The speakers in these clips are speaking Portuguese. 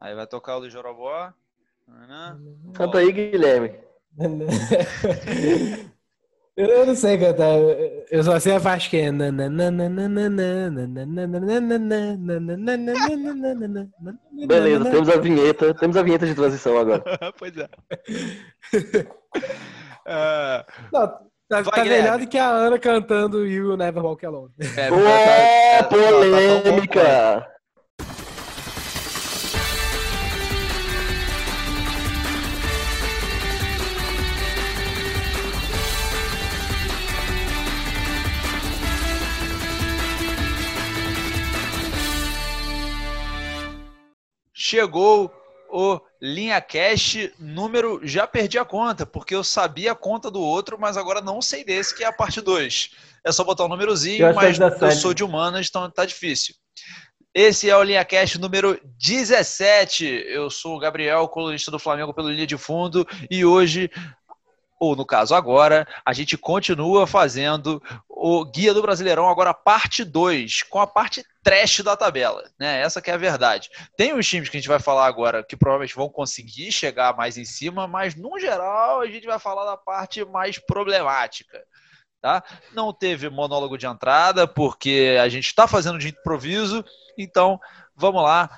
Aí vai tocar o do Jorobó. Canta aí, Guilherme. Eu não sei cantar. Eu só sei a parte que é. Beleza, temos a vinheta. Temos a vinheta de transição agora. pois é. uh, não, tá, tá melhor do que a Ana cantando You Never Walk Alone. É, oh, tá, polêmica! Tá chegou o Linha Cash número. Já perdi a conta, porque eu sabia a conta do outro, mas agora não sei desse, que é a parte 2. É só botar o um númerozinho, eu mas eu sou de humanas, então tá difícil. Esse é o Linha Cash número 17. Eu sou o Gabriel, colunista do Flamengo pelo Linha de Fundo, e hoje ou no caso agora, a gente continua fazendo o Guia do Brasileirão, agora parte 2, com a parte trash da tabela, né? Essa que é a verdade. Tem os times que a gente vai falar agora que provavelmente vão conseguir chegar mais em cima, mas no geral a gente vai falar da parte mais problemática. Tá? Não teve monólogo de entrada, porque a gente está fazendo de improviso, então vamos lá.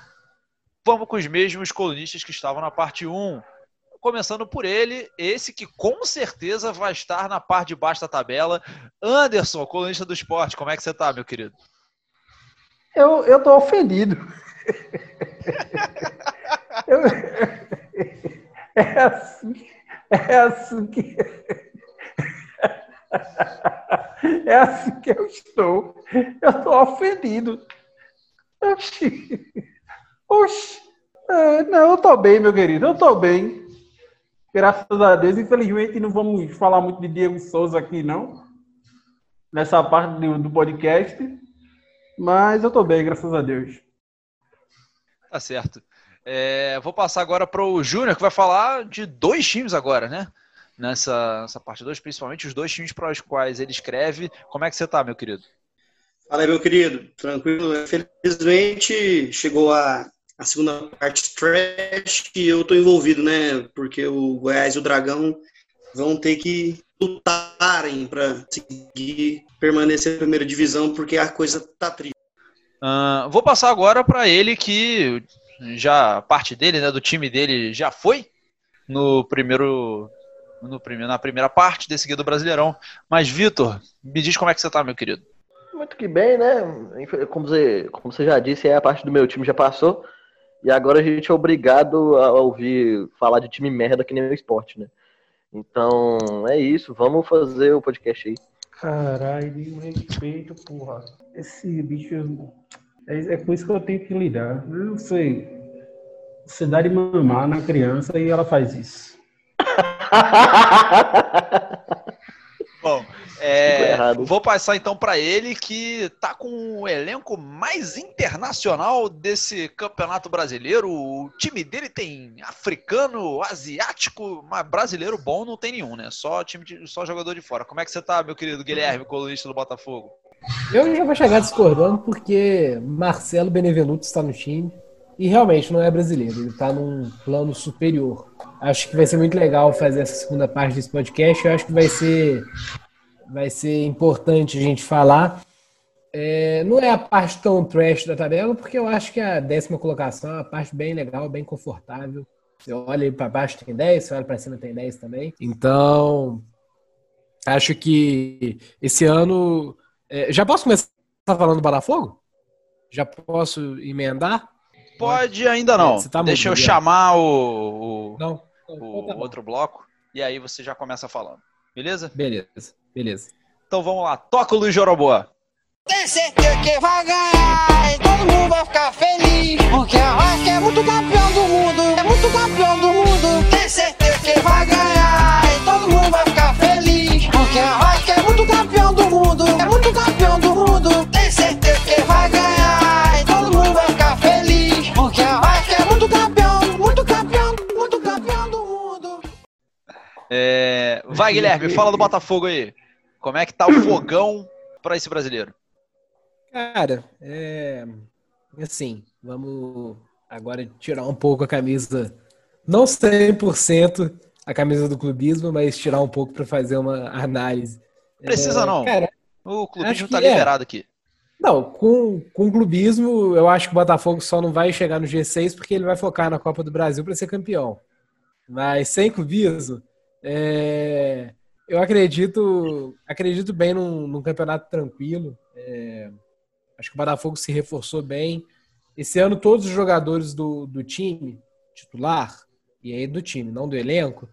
Vamos com os mesmos colunistas que estavam na parte 1 começando por ele, esse que com certeza vai estar na parte de baixo da tabela. Anderson, colunista do esporte, como é que você está, meu querido? Eu, eu tô ofendido. eu, é assim, é assim que. É assim que eu estou. Eu tô ofendido. Oxi. Oxi. É, não, eu tô bem, meu querido. Eu tô bem. Graças a Deus, infelizmente não vamos falar muito de Diego Souza aqui, não. Nessa parte do, do podcast. Mas eu tô bem, graças a Deus. Tá certo. É, vou passar agora para o Júnior, que vai falar de dois times agora, né? Nessa, nessa parte 2, principalmente os dois times para os quais ele escreve. Como é que você tá, meu querido? Fala aí, meu querido. Tranquilo. Felizmente chegou a a segunda parte trash e eu tô envolvido, né? Porque o Goiás e o Dragão vão ter que lutarem para conseguir permanecer na primeira divisão, porque a coisa tá triste. Uh, vou passar agora para ele que já parte dele, né, do time dele já foi no primeiro no primeiro, na primeira parte desse guia do Brasileirão. Mas Vitor, me diz como é que você tá, meu querido? Muito que bem, né? Como você, como você já disse, é a parte do meu time já passou. E agora a gente é obrigado a ouvir falar de time merda que nem o esporte, né? Então, é isso. Vamos fazer o podcast aí. Caralho, de respeito, porra. Esse bicho. É, é com isso que eu tenho que lidar. Eu não sei. Você dá de mamar na criança e ela faz isso. É, vou passar então para ele que tá com o elenco mais internacional desse campeonato brasileiro. O time dele tem africano, asiático, mas brasileiro bom não tem nenhum, né? Só time de, só jogador de fora. Como é que você tá, meu querido Guilherme, colunista do Botafogo? Eu já vou chegar discordando porque Marcelo Benevenuto está no time e realmente não é brasileiro, ele está num plano superior. Acho que vai ser muito legal fazer essa segunda parte desse podcast. Eu acho que vai ser vai ser importante a gente falar. É, não é a parte tão trash da tabela, porque eu acho que a décima colocação é uma parte bem legal, bem confortável. Você olha para baixo tem 10, você olha para cima tem 10 também. Então, acho que esse ano. É, já posso começar falando do Botafogo? Já posso emendar? Pode, ainda não. Tá Deixa eu chamar o, o, não, o tá outro bloco e aí você já começa falando. Beleza? Beleza. Beleza. Então vamos lá, toca o Luiz Joroboa. Tem certeza que vai ganhar e todo mundo vai ficar feliz. Porque a Rock é muito campeão do mundo, é muito campeão do mundo. Tem certeza que vai ganhar e todo mundo vai ficar feliz. Porque a Rock é muito campeão do mundo, Vai, Guilherme, fala do Botafogo aí. Como é que tá o fogão para esse brasileiro? Cara, é assim, vamos agora tirar um pouco a camisa, não 100% a camisa do clubismo, mas tirar um pouco para fazer uma análise. Precisa É, não. Cara, O clubismo tá é. liberado aqui. não, com, com o clubismo, eu acho que o Botafogo só não vai chegar no G6 porque ele vai focar na Copa do Brasil para ser campeão. Mas sem clubismo, é, eu acredito, acredito bem num, num campeonato tranquilo. É, acho que o Botafogo se reforçou bem. Esse ano, todos os jogadores do, do time titular, e aí do time, não do elenco,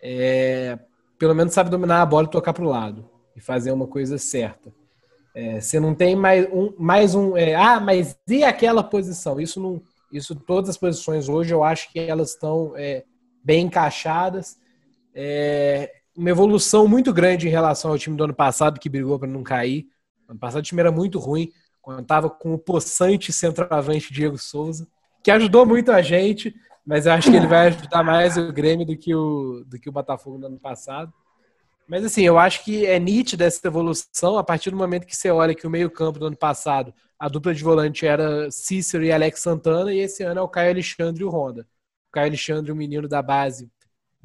é, pelo menos sabe dominar a bola e tocar para o lado e fazer uma coisa certa. É, você não tem mais um, mais um é, ah, mas e aquela posição? Isso não, isso todas as posições hoje eu acho que elas estão é, bem encaixadas. É, uma evolução muito grande em relação ao time do ano passado que brigou para não cair. Ano passado o time era muito ruim, contava com o possante centroavante Diego Souza, que ajudou muito a gente, mas eu acho que ele vai ajudar mais o Grêmio do que o, do que o Botafogo no ano passado. Mas assim, eu acho que é nítida essa evolução a partir do momento que você olha que o meio-campo do ano passado, a dupla de volante era Cícero e Alex Santana, e esse ano é o Caio Alexandre e o Honda. O Caio Alexandre, um menino da base,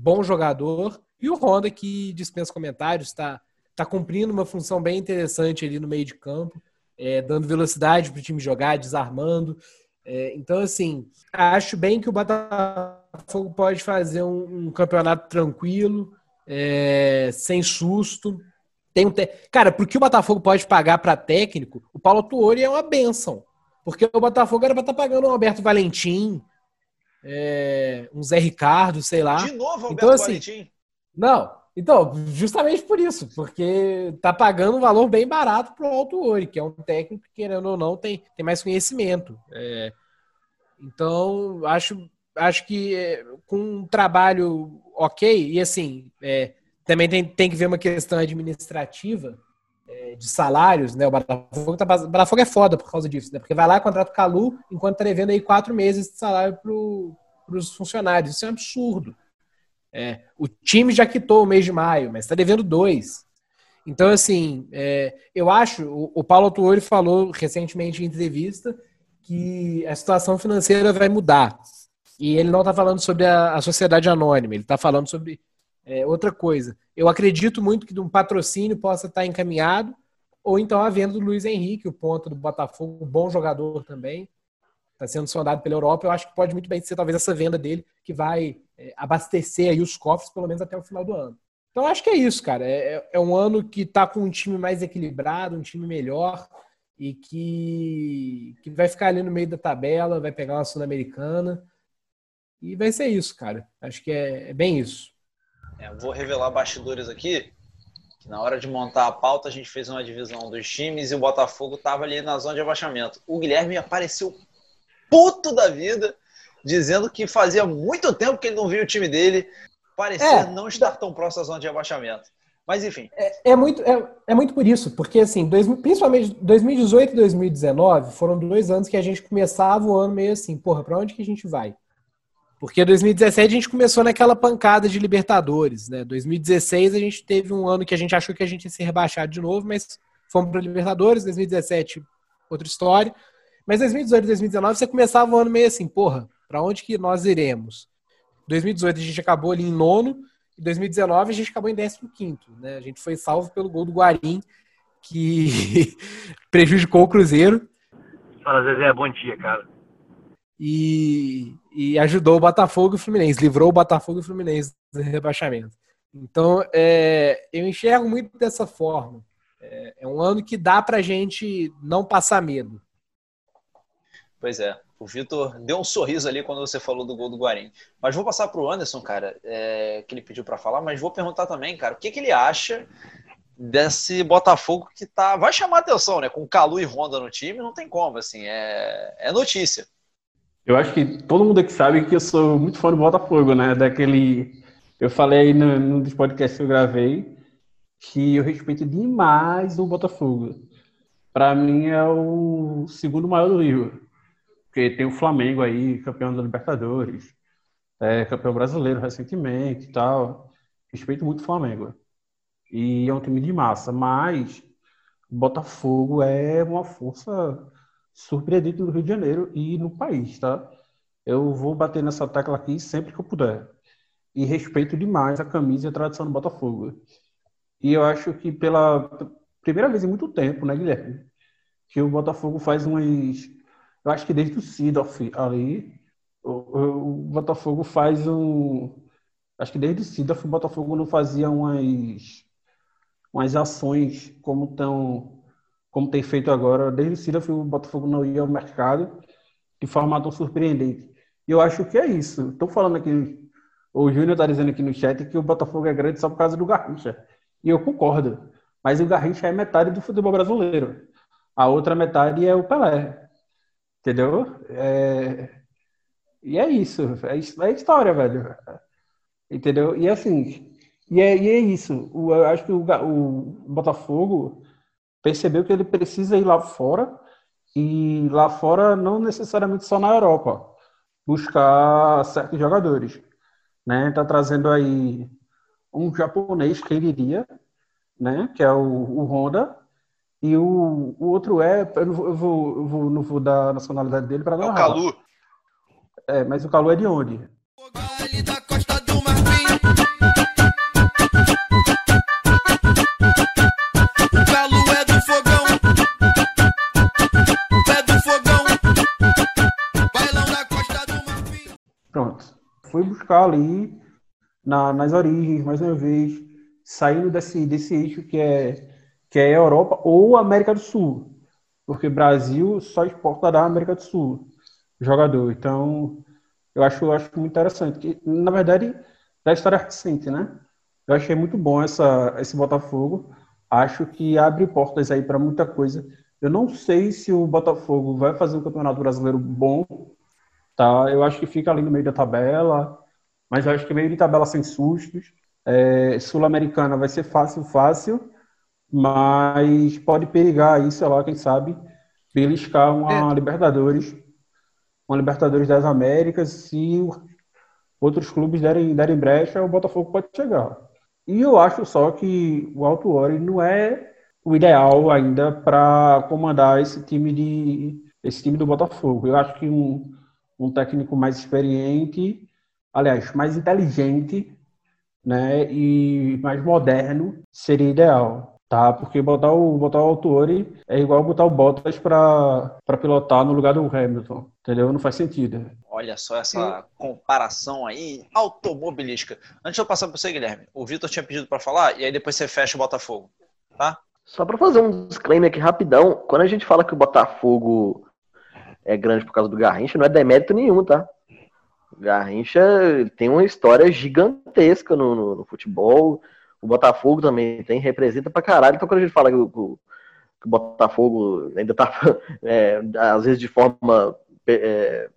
bom jogador, e o Honda, que dispensa comentários, está tá cumprindo uma função bem interessante ali no meio de campo, é, dando velocidade para o time jogar, desarmando. É, então, assim, acho bem que o Botafogo pode fazer um, um campeonato tranquilo, é, sem susto. Tem um te... Cara, porque o Botafogo pode pagar para técnico, o Paulo Tuori é uma benção. Porque o Botafogo era para estar pagando um Alberto Valentim, é, um Zé Ricardo, sei lá. De novo, Alberto Então, assim. Não, então, justamente por isso, porque tá pagando um valor bem barato pro Alto Ori, que é um técnico que, querendo ou não, tem, tem mais conhecimento. É, então, acho, acho que é, com um trabalho ok, e assim, é, também tem, tem que ver uma questão administrativa de salários, né? O Botafogo, tá, o Botafogo é foda por causa disso, né? Porque vai lá, contrata o Calu, enquanto tá devendo aí quatro meses de salário pro, pros funcionários. Isso é um absurdo. É, o time já quitou o mês de maio, mas está devendo dois. Então, assim, é, eu acho, o, o Paulo Tuori falou recentemente em entrevista que a situação financeira vai mudar. E ele não está falando sobre a, a, sociedade anônima, ele está falando sobre é, outra coisa. Eu acredito muito que um patrocínio possa estar encaminhado, ou então a venda do Luiz Henrique, o ponto do Botafogo, bom jogador também, está sendo sondado pela Europa. Eu acho que pode muito bem ser talvez essa venda dele que vai é, abastecer aí os cofres, pelo menos até o final do ano. Então acho que é isso, cara. É, é um ano que está com um time mais equilibrado, um time melhor e que, que vai ficar ali no meio da tabela, vai pegar uma Sul-Americana. E vai ser isso, cara. Acho que é, é bem isso. É, vou revelar bastidores aqui. Que na hora de montar a pauta, a gente fez uma divisão dos times e o Botafogo estava ali na zona de abaixamento. O Guilherme apareceu puto da vida, dizendo que fazia muito tempo que ele não via o time dele. Parecia é. não estar tão próximo à zona de abaixamento. Mas enfim. É, é muito, é, é, muito por isso, porque assim, dois, principalmente 2018 e 2019 foram dois anos que a gente começava o ano meio assim, porra, pra onde que a gente vai? Porque 2017 a gente começou naquela pancada de Libertadores, né? 2016 a gente teve um ano que a gente achou que a gente ia ser rebaixado de novo, mas fomos para Libertadores. 2017, outra história. Mas 2018 e 2019 você começava o ano meio assim, porra, para onde que nós iremos? 2018 a gente acabou ali em nono, e 2019 a gente acabou em 15 né? A gente foi salvo pelo gol do Guarim, que prejudicou o Cruzeiro. Fala, Zezé, bom dia, cara. E, e ajudou o Botafogo e o Fluminense, livrou o Botafogo e o Fluminense do rebaixamento. Então, é, eu enxergo muito dessa forma. É, é um ano que dá pra gente não passar medo. Pois é. O Vitor deu um sorriso ali quando você falou do gol do Guarim. Mas vou passar para o Anderson, cara, é, que ele pediu para falar, mas vou perguntar também, cara, o que, que ele acha desse Botafogo que tá. Vai chamar atenção, né? Com Calu e Honda no time, não tem como, assim, é, é notícia. Eu acho que todo mundo aqui sabe que eu sou muito fã do Botafogo, né? Daquele. Eu falei aí no, no dos podcasts que eu gravei que eu respeito demais o Botafogo. Para mim é o segundo maior do Rio. Porque tem o Flamengo aí, campeão da Libertadores, é, campeão brasileiro recentemente e tal. Respeito muito o Flamengo. E é um time de massa, mas o Botafogo é uma força surpreendente no Rio de Janeiro e no país, tá? Eu vou bater nessa tecla aqui sempre que eu puder. E respeito demais a camisa e a tradição do Botafogo. E eu acho que pela primeira vez em muito tempo, né, Guilherme? Que o Botafogo faz umas. Eu acho que desde o Sidoff ali, o, o, Botafogo faz um. Acho que desde o Sidoff o Botafogo não fazia umas, umas ações como tão como tem feito agora. Desde Sidoff o Botafogo não ia ao mercado de forma tão surpreendente. E eu acho que é isso. Estou falando aqui, o Júnior está dizendo aqui no chat que o Botafogo é grande só por causa do Garrincha. E eu concordo. Mas o Garrincha é metade do futebol brasileiro. A outra metade é o Pelé. Entendeu? É... E é isso. É, é história, velho. Entendeu? E assim, e é, e é isso. O, eu acho que o, o Botafogo percebeu que ele precisa ir lá fora e lá fora não necessariamente só na Europa buscar certos jogadores, né? Tá trazendo aí um japonês que ele iria, né? Que é o, o Honda e o, o outro é eu, não, eu vou, eu vou não vou dar a nacionalidade dele para não. É o Calu. É, mas o Calu é de onde? Fui buscar ali na, nas origens, mais uma vez, saindo desse, desse eixo que é, que é Europa ou América do Sul. Porque Brasil só exporta da América do Sul jogador. Então, eu acho, eu acho muito interessante. Que, na verdade, da história recente, né? Eu achei muito bom essa, esse Botafogo. Acho que abre portas aí para muita coisa. Eu não sei se o Botafogo vai fazer um campeonato brasileiro bom, tá? Eu acho que fica ali no meio da tabela, mas eu acho que meio de tabela sem sustos. É, Sul-Americana vai ser fácil, fácil, mas pode perigar aí, sei lá, quem sabe, beliscar uma é. Libertadores uma Libertadores das Américas, se outros clubes derem, derem brecha, o Botafogo pode chegar. E eu acho só que o Alto Ori não é o ideal ainda para comandar esse time de esse time do Botafogo. Eu acho que um, um técnico mais experiente, aliás, mais inteligente, né, e mais moderno seria ideal tá? Porque botar o, botar o Autori é igual botar o Bottas para pilotar no lugar do Hamilton, entendeu? Não faz sentido. Olha só essa comparação aí automobilística. Antes de eu passar para você, Guilherme, o Vitor tinha pedido para falar e aí depois você fecha o Botafogo, tá? Só para fazer um disclaimer aqui rapidão, quando a gente fala que o Botafogo é grande por causa do Garrincha, não é demérito nenhum, tá? Garrincha tem uma história gigantesca no, no, no futebol, o Botafogo também tem, representa pra caralho. Então, quando a gente fala que o, que o Botafogo ainda tá, é, às vezes, de forma é,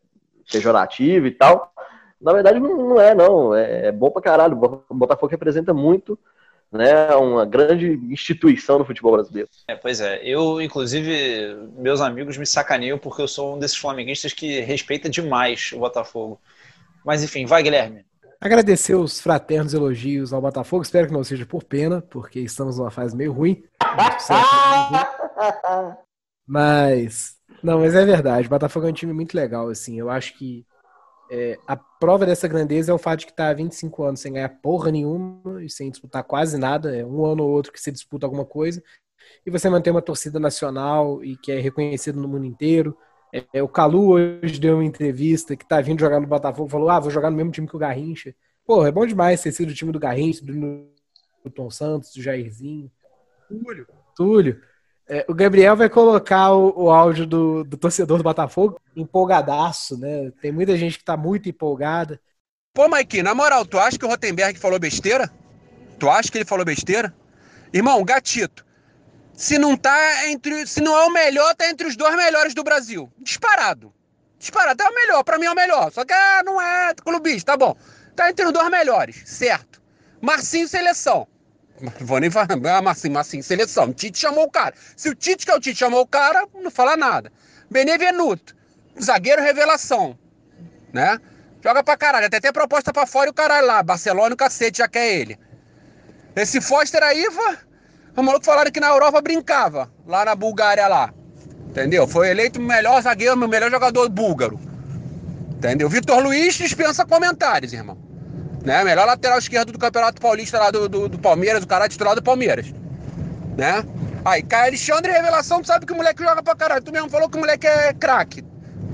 pejorativa e tal, na verdade não é, não. É, é bom pra caralho. O Botafogo representa muito né, uma grande instituição no futebol brasileiro. É, pois é, eu, inclusive, meus amigos me sacaneiam porque eu sou um desses flamenguistas que respeita demais o Botafogo. Mas enfim, vai, Guilherme. Agradecer os fraternos elogios ao Botafogo. Espero que não seja por pena, porque estamos numa fase meio ruim. Mas, não, mas é verdade. O Botafogo é um time muito legal, assim. Eu acho que é, a prova dessa grandeza é o fato de que está há 25 anos sem ganhar porra nenhuma e sem disputar quase nada. É um ano ou outro que você disputa alguma coisa. E você manter uma torcida nacional e que é reconhecido no mundo inteiro. É, o Calu hoje deu uma entrevista que tá vindo jogar no Botafogo, falou: ah, vou jogar no mesmo time que o Garrincha. Pô, é bom demais ter sido o time do Garrincha, do Newton Santos, do Jairzinho. Túlio. Túlio. É, o Gabriel vai colocar o, o áudio do, do, torcedor do Botafogo empolgadaço, né? Tem muita gente que tá muito empolgada. Pô, Mike, na moral, tu acha que o Rotenberg falou besteira? Tu acha que ele falou besteira? Irmão, gatito. Se não tá entre. Se não é o melhor, tá entre os dois melhores do Brasil. Disparado. Disparado. É o melhor, pra mim é o melhor. Só que ah, não é clubista, tá bom. Tá entre os dois melhores, certo. Marcinho seleção. Vou nem falar. Ah, Marcinho, Marcinho, seleção. O Tite chamou o cara. Se o Tite, que é o Tite, chamou o cara, não fala nada. Benevenuto, zagueiro revelação. Né? Joga pra caralho. Até tem proposta pra fora e o caralho lá. Barcelona o cacete já quer ele. Esse Foster aí, o maluco falaram que na Europa brincava, lá na Bulgária lá. Entendeu? Foi eleito o melhor zagueiro, o melhor jogador búlgaro. Entendeu? Vitor Luiz dispensa comentários, irmão. Né? Melhor lateral esquerdo do Campeonato Paulista lá do, do, do Palmeiras, o cara titular do Palmeiras. Né? Aí, Caio Alexandre, revelação, tu sabe que o moleque joga pra caralho. Tu mesmo falou que o moleque é craque.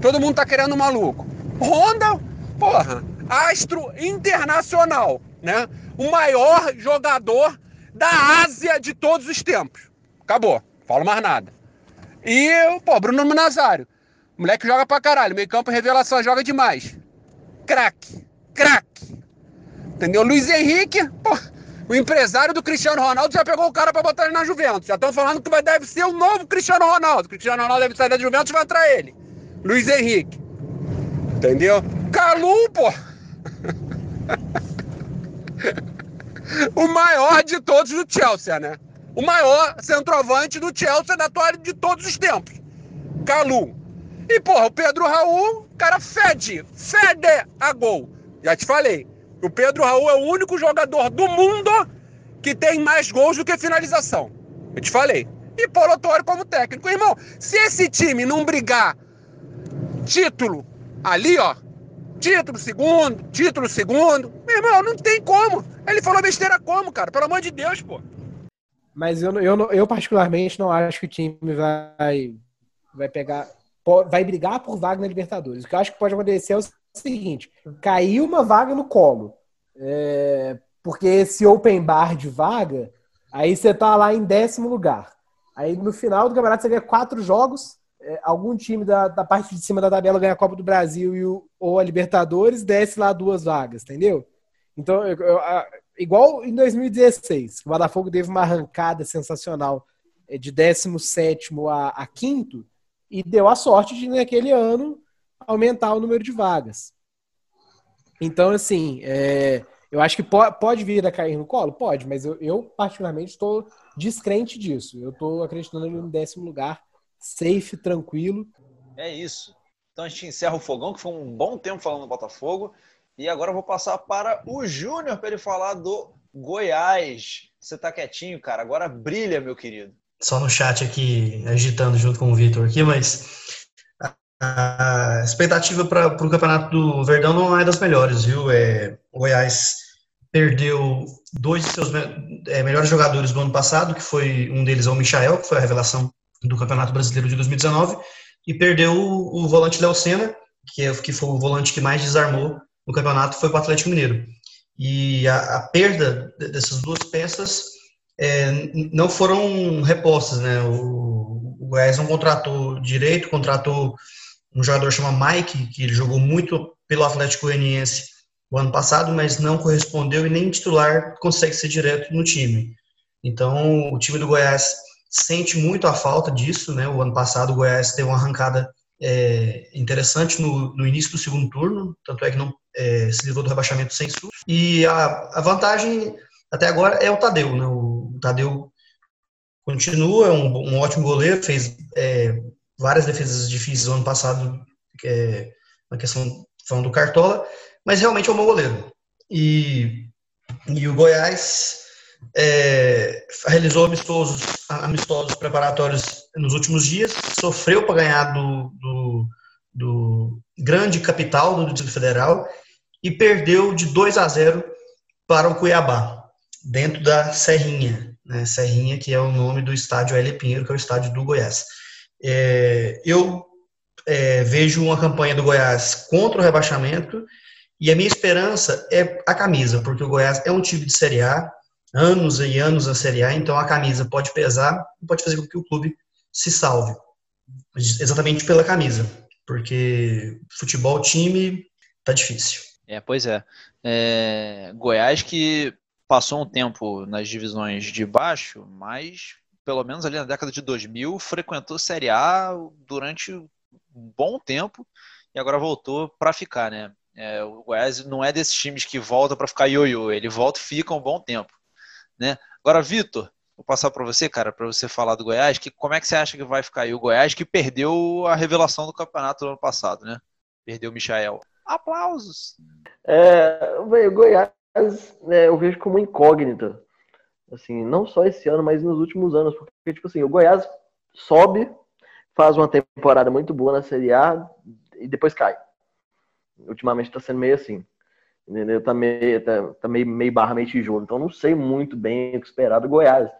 Todo mundo tá querendo um maluco. Honda, porra, astro internacional, né? O maior jogador da Ásia de todos os tempos. Acabou, falo mais nada. E, pô, Bruno Nazário. Moleque joga pra caralho. Meio campo, revelação, joga demais. Craque, craque. Entendeu? Luiz Henrique, pô, o empresário do Cristiano Ronaldo já pegou o cara para botar ele na Juventus. Já estão falando que vai, deve ser o novo Cristiano Ronaldo. O Cristiano Ronaldo deve sair da Juventus e vai entrar ele. Luiz Henrique. Entendeu? Calu, pô. o maior de todos do Chelsea, né? O maior centroavante do Chelsea da atual de todos os tempos. Calu. E, porra, o Pedro Raul, cara fede, fede a gol. Já te falei. O Pedro Raul é o único jogador do mundo que tem mais gols do que finalização. Eu te falei. E Paulo Autório como técnico. Irmão, se esse time não brigar título ali, ó, título segundo, título segundo, meu irmão, não tem como. Ele falou besteira como, cara? Pelo amor de Deus, pô. Mas eu, eu, eu particularmente não acho que o time vai, vai pegar, vai brigar por vaga na Libertadores. O que eu acho que pode acontecer é o seguinte: caiu uma vaga no colo. É, porque esse open bar de vaga, aí você tá lá em décimo lugar. Aí no final do campeonato você ganha quatro jogos. É, algum time da, da parte de cima da tabela ganha a Copa do Brasil e o, ou a Libertadores, desce lá duas vagas, entendeu? Então, eu, eu, a, igual em 2016, o Botafogo teve uma arrancada sensacional é, de 17 a, a quinto e deu a sorte de, naquele ano, aumentar o número de vagas. Então, assim, é, eu acho que pode, pode vir a cair no colo? Pode, mas eu, eu particularmente, estou descrente disso. Eu estou acreditando em décimo lugar, safe, tranquilo. É isso. Então a gente encerra o fogão, que foi um bom tempo falando do Botafogo. E agora eu vou passar para o Júnior para ele falar do Goiás. Você tá quietinho, cara. Agora brilha, meu querido. Só no chat aqui, agitando junto com o Vitor aqui, mas a expectativa para o campeonato do Verdão não é das melhores, viu? É, o Goiás perdeu dois de seus é, melhores jogadores do ano passado, que foi um deles é o Michael, que foi a revelação do Campeonato Brasileiro de 2019, e perdeu o, o volante Léo Senna, que, é, que foi o volante que mais desarmou no campeonato, foi para o Atlético Mineiro. E a, a, perda dessas duas peças é, não foram repostas, né? O, o Goiás não contratou direito, contratou um jogador chamado Mike, que jogou muito pelo Atlético Goianiense o ano passado, mas não correspondeu e nem titular consegue ser direto no time. Então, o time do Goiás sente muito a falta disso, né? O ano passado o Goiás teve uma arrancada é, interessante no, no, início do segundo turno, tanto é que não é, se livrou do rebaixamento sem susto. E a, a, vantagem até agora é o Tadeu, né? O Tadeu continua, é um, um ótimo goleiro, fez é, várias defesas difíceis no ano passado, é, na questão falando do Cartola, mas realmente é um bom goleiro. E, e o Goiás é, realizou amistosos, amistosos preparatórios nos últimos dias, sofreu para ganhar do, do, do, grande capital do Distrito Federal e perdeu de 2 a 0 para o Cuiabá, dentro da Serrinha, né? Serrinha, que é o nome do estádio L. Pinheiro, que é o estádio do Goiás. É, eu é, vejo uma campanha do Goiás contra o rebaixamento e a minha esperança é a camisa, porque o Goiás é um time de Série A, anos e anos na Série A, então a camisa pode pesar e pode fazer com que o clube se salve. Exatamente pela camisa, porque futebol time tá difícil. É, pois é. é. Goiás que passou um tempo nas divisões de baixo, mas pelo menos ali na década de 2000, frequentou Série A durante um bom tempo e agora voltou para ficar, né? É, o Goiás não é desses times que volta para ficar ioiô, ele volta e fica um bom tempo, né? Agora, Vitor, vou passar para você, cara, para você falar do Goiás, que como é que você acha que vai ficar aí o Goiás que perdeu a revelação do campeonato do ano passado, né? Perdeu o Michael. Aplausos. É, o Goiás, né, eu vejo como incógnita Assim, não só esse ano, mas nos últimos anos. Porque, tipo assim, o Goiás sobe, faz uma temporada muito boa na Série A e depois cai. ultimamente tá sendo meio assim. Entendeu? Tá meio, tá, tá meio, meio barra, meio tijolo. Então não sei muito bem o que esperar do Goiás.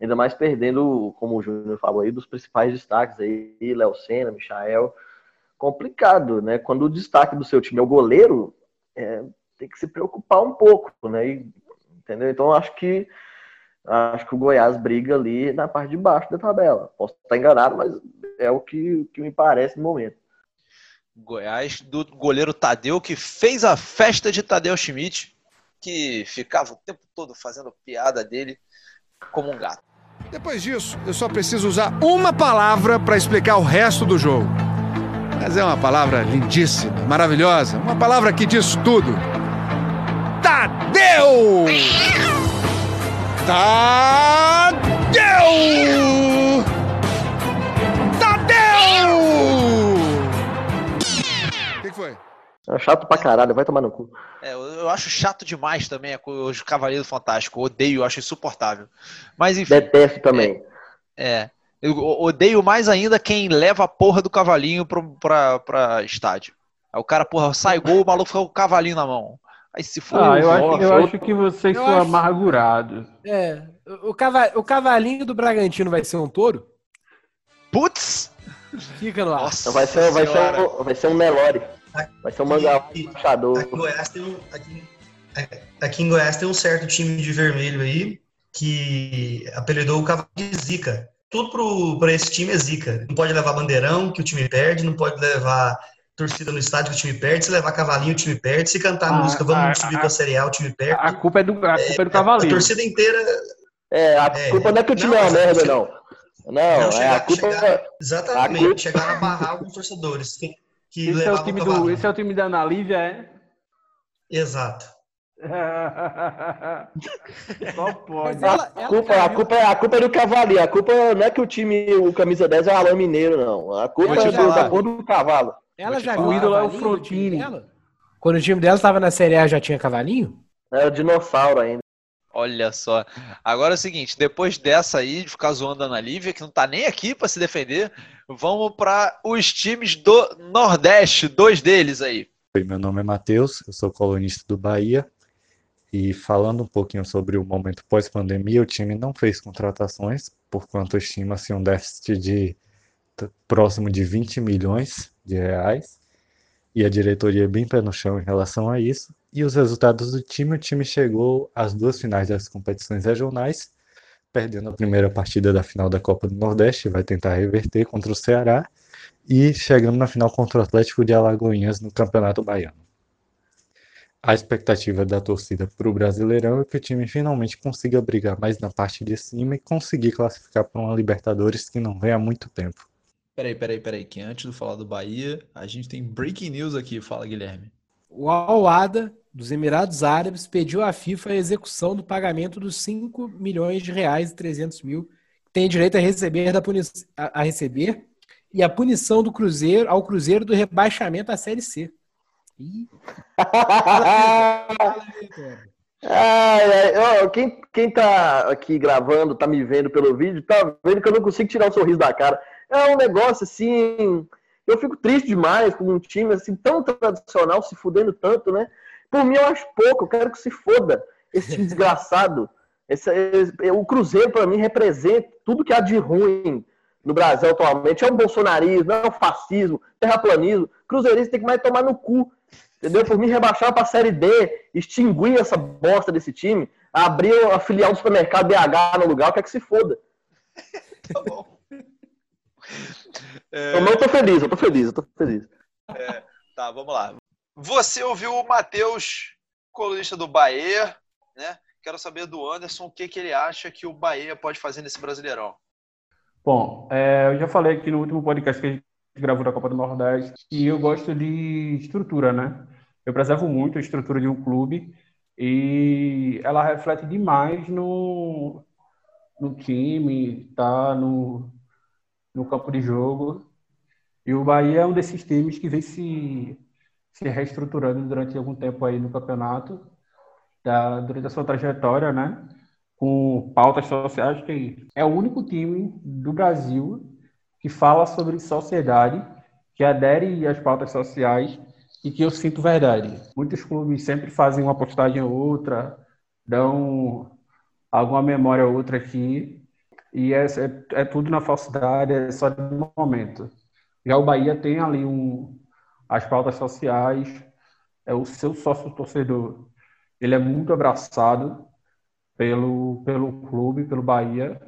Ainda mais perdendo, como o Júnior falou aí, dos principais destaques aí, Léo Senna, Michael. Complicado, né? Quando o destaque do seu time é o goleiro, é, tem que se preocupar um pouco, né? E, entendeu? Então acho que acho que o Goiás briga ali na parte de baixo da tabela. Posso estar enganado, mas é o que, que me parece no momento. Goiás, do goleiro Tadeu, que fez a festa de Tadeu Schmidt, que ficava o tempo todo fazendo piada dele como um gato. Depois disso, eu só preciso usar uma palavra para explicar o resto do jogo. Mas é uma palavra lindíssima, maravilhosa, uma palavra que diz tudo. Tadeu! Tadeu! Tadeu! O que que foi? É chato pra caralho, vai tomar no cu. É, eu, eu acho chato demais também a co- os Cavaleiros Fantásticos. Odeio, acho insuportável. Mas enfim. Detesto também. É. Eu o- odeio mais ainda quem leva a porra do cavalinho pro, pra, pra estádio. Aí o cara, porra, sai gol, o maluco fica com o cavalinho na mão. Aí se for. Ah, eu, acho, eu outro- acho que vocês Eu são acho- amargurados. É. O, cava- o cavalinho do Bragantino vai ser um touro? Putz! Fica no ar. Nossa, vai ser, vai ser, um, vai ser um Nelore. Vai ser um mangá puxador. Aqui em Goiás tem um, aqui, aqui em Goiás tem um certo time de vermelho aí que apelidou o cavalo de Zica. Tudo pro, pra esse time é Zica. Não pode levar bandeirão, que o time perde, não pode levar torcida no estádio, que o time perde. Se levar cavalinho, o time perde. Se cantar Ah, música, vamos a- subir a- pra Série A, o time perde. A culpa é do, a culpa é do A cavalinho. torcida inteira. É, a É. culpa não é que o time Não, é uma a merda, não. Não, Não, é, a chegar- culpa chegar- é. Exatamente. A culpa- Chegaram a barrar alguns torcedores que, que Esse é, o time do, cavalinho. esse é o time da Ana Lívia, é? Exato. Só pode. Ela- A ela culpa, a, caiu- culpa é, a culpa é do cavalo. A culpa não é que o time, o camisa 10 é o Alain Mineiro, não. A culpa é do, da porra do cavalo. Ela já O ídolo é o Frontini. Quando o time dela estava na Série A já tinha cavalinho? É o dinossauro ainda. Olha só. Agora é o seguinte, depois dessa aí, de ficar zoando a Ana Lívia, que não tá nem aqui pra se defender, vamos para os times do Nordeste, dois deles aí. Oi, meu nome é Matheus, eu sou colunista do Bahia. E falando um pouquinho sobre o momento pós-pandemia, o time não fez contratações, porquanto estima-se um déficit de próximo de 20 milhões de reais. E a diretoria é bem pé no chão em relação a isso. E os resultados do time, o time chegou às duas finais das competições regionais, perdendo a primeira partida da final da Copa do Nordeste, vai tentar reverter contra o Ceará, e chegando na final contra o Atlético de Alagoinhas no Campeonato Baiano. A expectativa da torcida para o Brasileirão é que o time finalmente consiga brigar mais na parte de cima e conseguir classificar para uma Libertadores que não vem há muito tempo. Peraí, peraí, peraí, que antes de falar do Bahia, a gente tem breaking news aqui, fala Guilherme. O Al-Wada, dos Emirados Árabes, pediu à FIFA a execução do pagamento dos 5 milhões de reais e 300 mil que tem direito a receber, da puni a, receber e a punição do Cruzeiro ao Cruzeiro do rebaixamento à Série C. Ih. Ai, ai, ó, quem, quem tá aqui gravando, tá me vendo pelo vídeo, tá vendo que eu não consigo tirar um sorriso da cara. É um negócio assim. Eu fico triste demais com um time assim tão tradicional se fudendo tanto, né? Por mim, eu acho pouco, eu quero que se foda esse time desgraçado. Esse, esse- o Cruzeiro, pra mim, representa tudo que há de ruim no Brasil atualmente. É o bolsonarismo, é o fascismo, terraplanismo. Cruzeirista tem que mais tomar no cu. Entendeu? Por mim, rebaixar pra Série D, extinguir essa bosta desse time, abrir a filial do supermercado BH no lugar, eu quero que se foda. Tá bom. Eu não tô feliz, eu tô feliz, eu tô feliz. Tá, vamos lá. Você ouviu o Matheus, colunista do Bahia, né? Quero saber do Anderson o que, que ele acha que o Bahia pode fazer nesse Brasileirão. Bom, é, eu já falei aqui no último podcast que a gente gravou da Copa do Nordeste e eu gosto de estrutura, né? Eu preservo muito a estrutura de um clube e ela reflete demais no, no time, tá? No, no campo de jogo. E o Bahia é um desses times que vem se, se reestruturando durante algum tempo aí no campeonato, da, durante a sua trajetória, né? com pautas sociais, que é o único time do Brasil que fala sobre sociedade, que adere às pautas sociais e que eu sinto verdade. Muitos clubes sempre fazem uma postagem ou outra, dão alguma memória ou outra aqui, e é, é, é tudo na falsidade, é só de momento. Já o Bahia tem ali um, as pautas sociais, é o seu sócio torcedor, ele é muito abraçado pelo, pelo clube, pelo Bahia,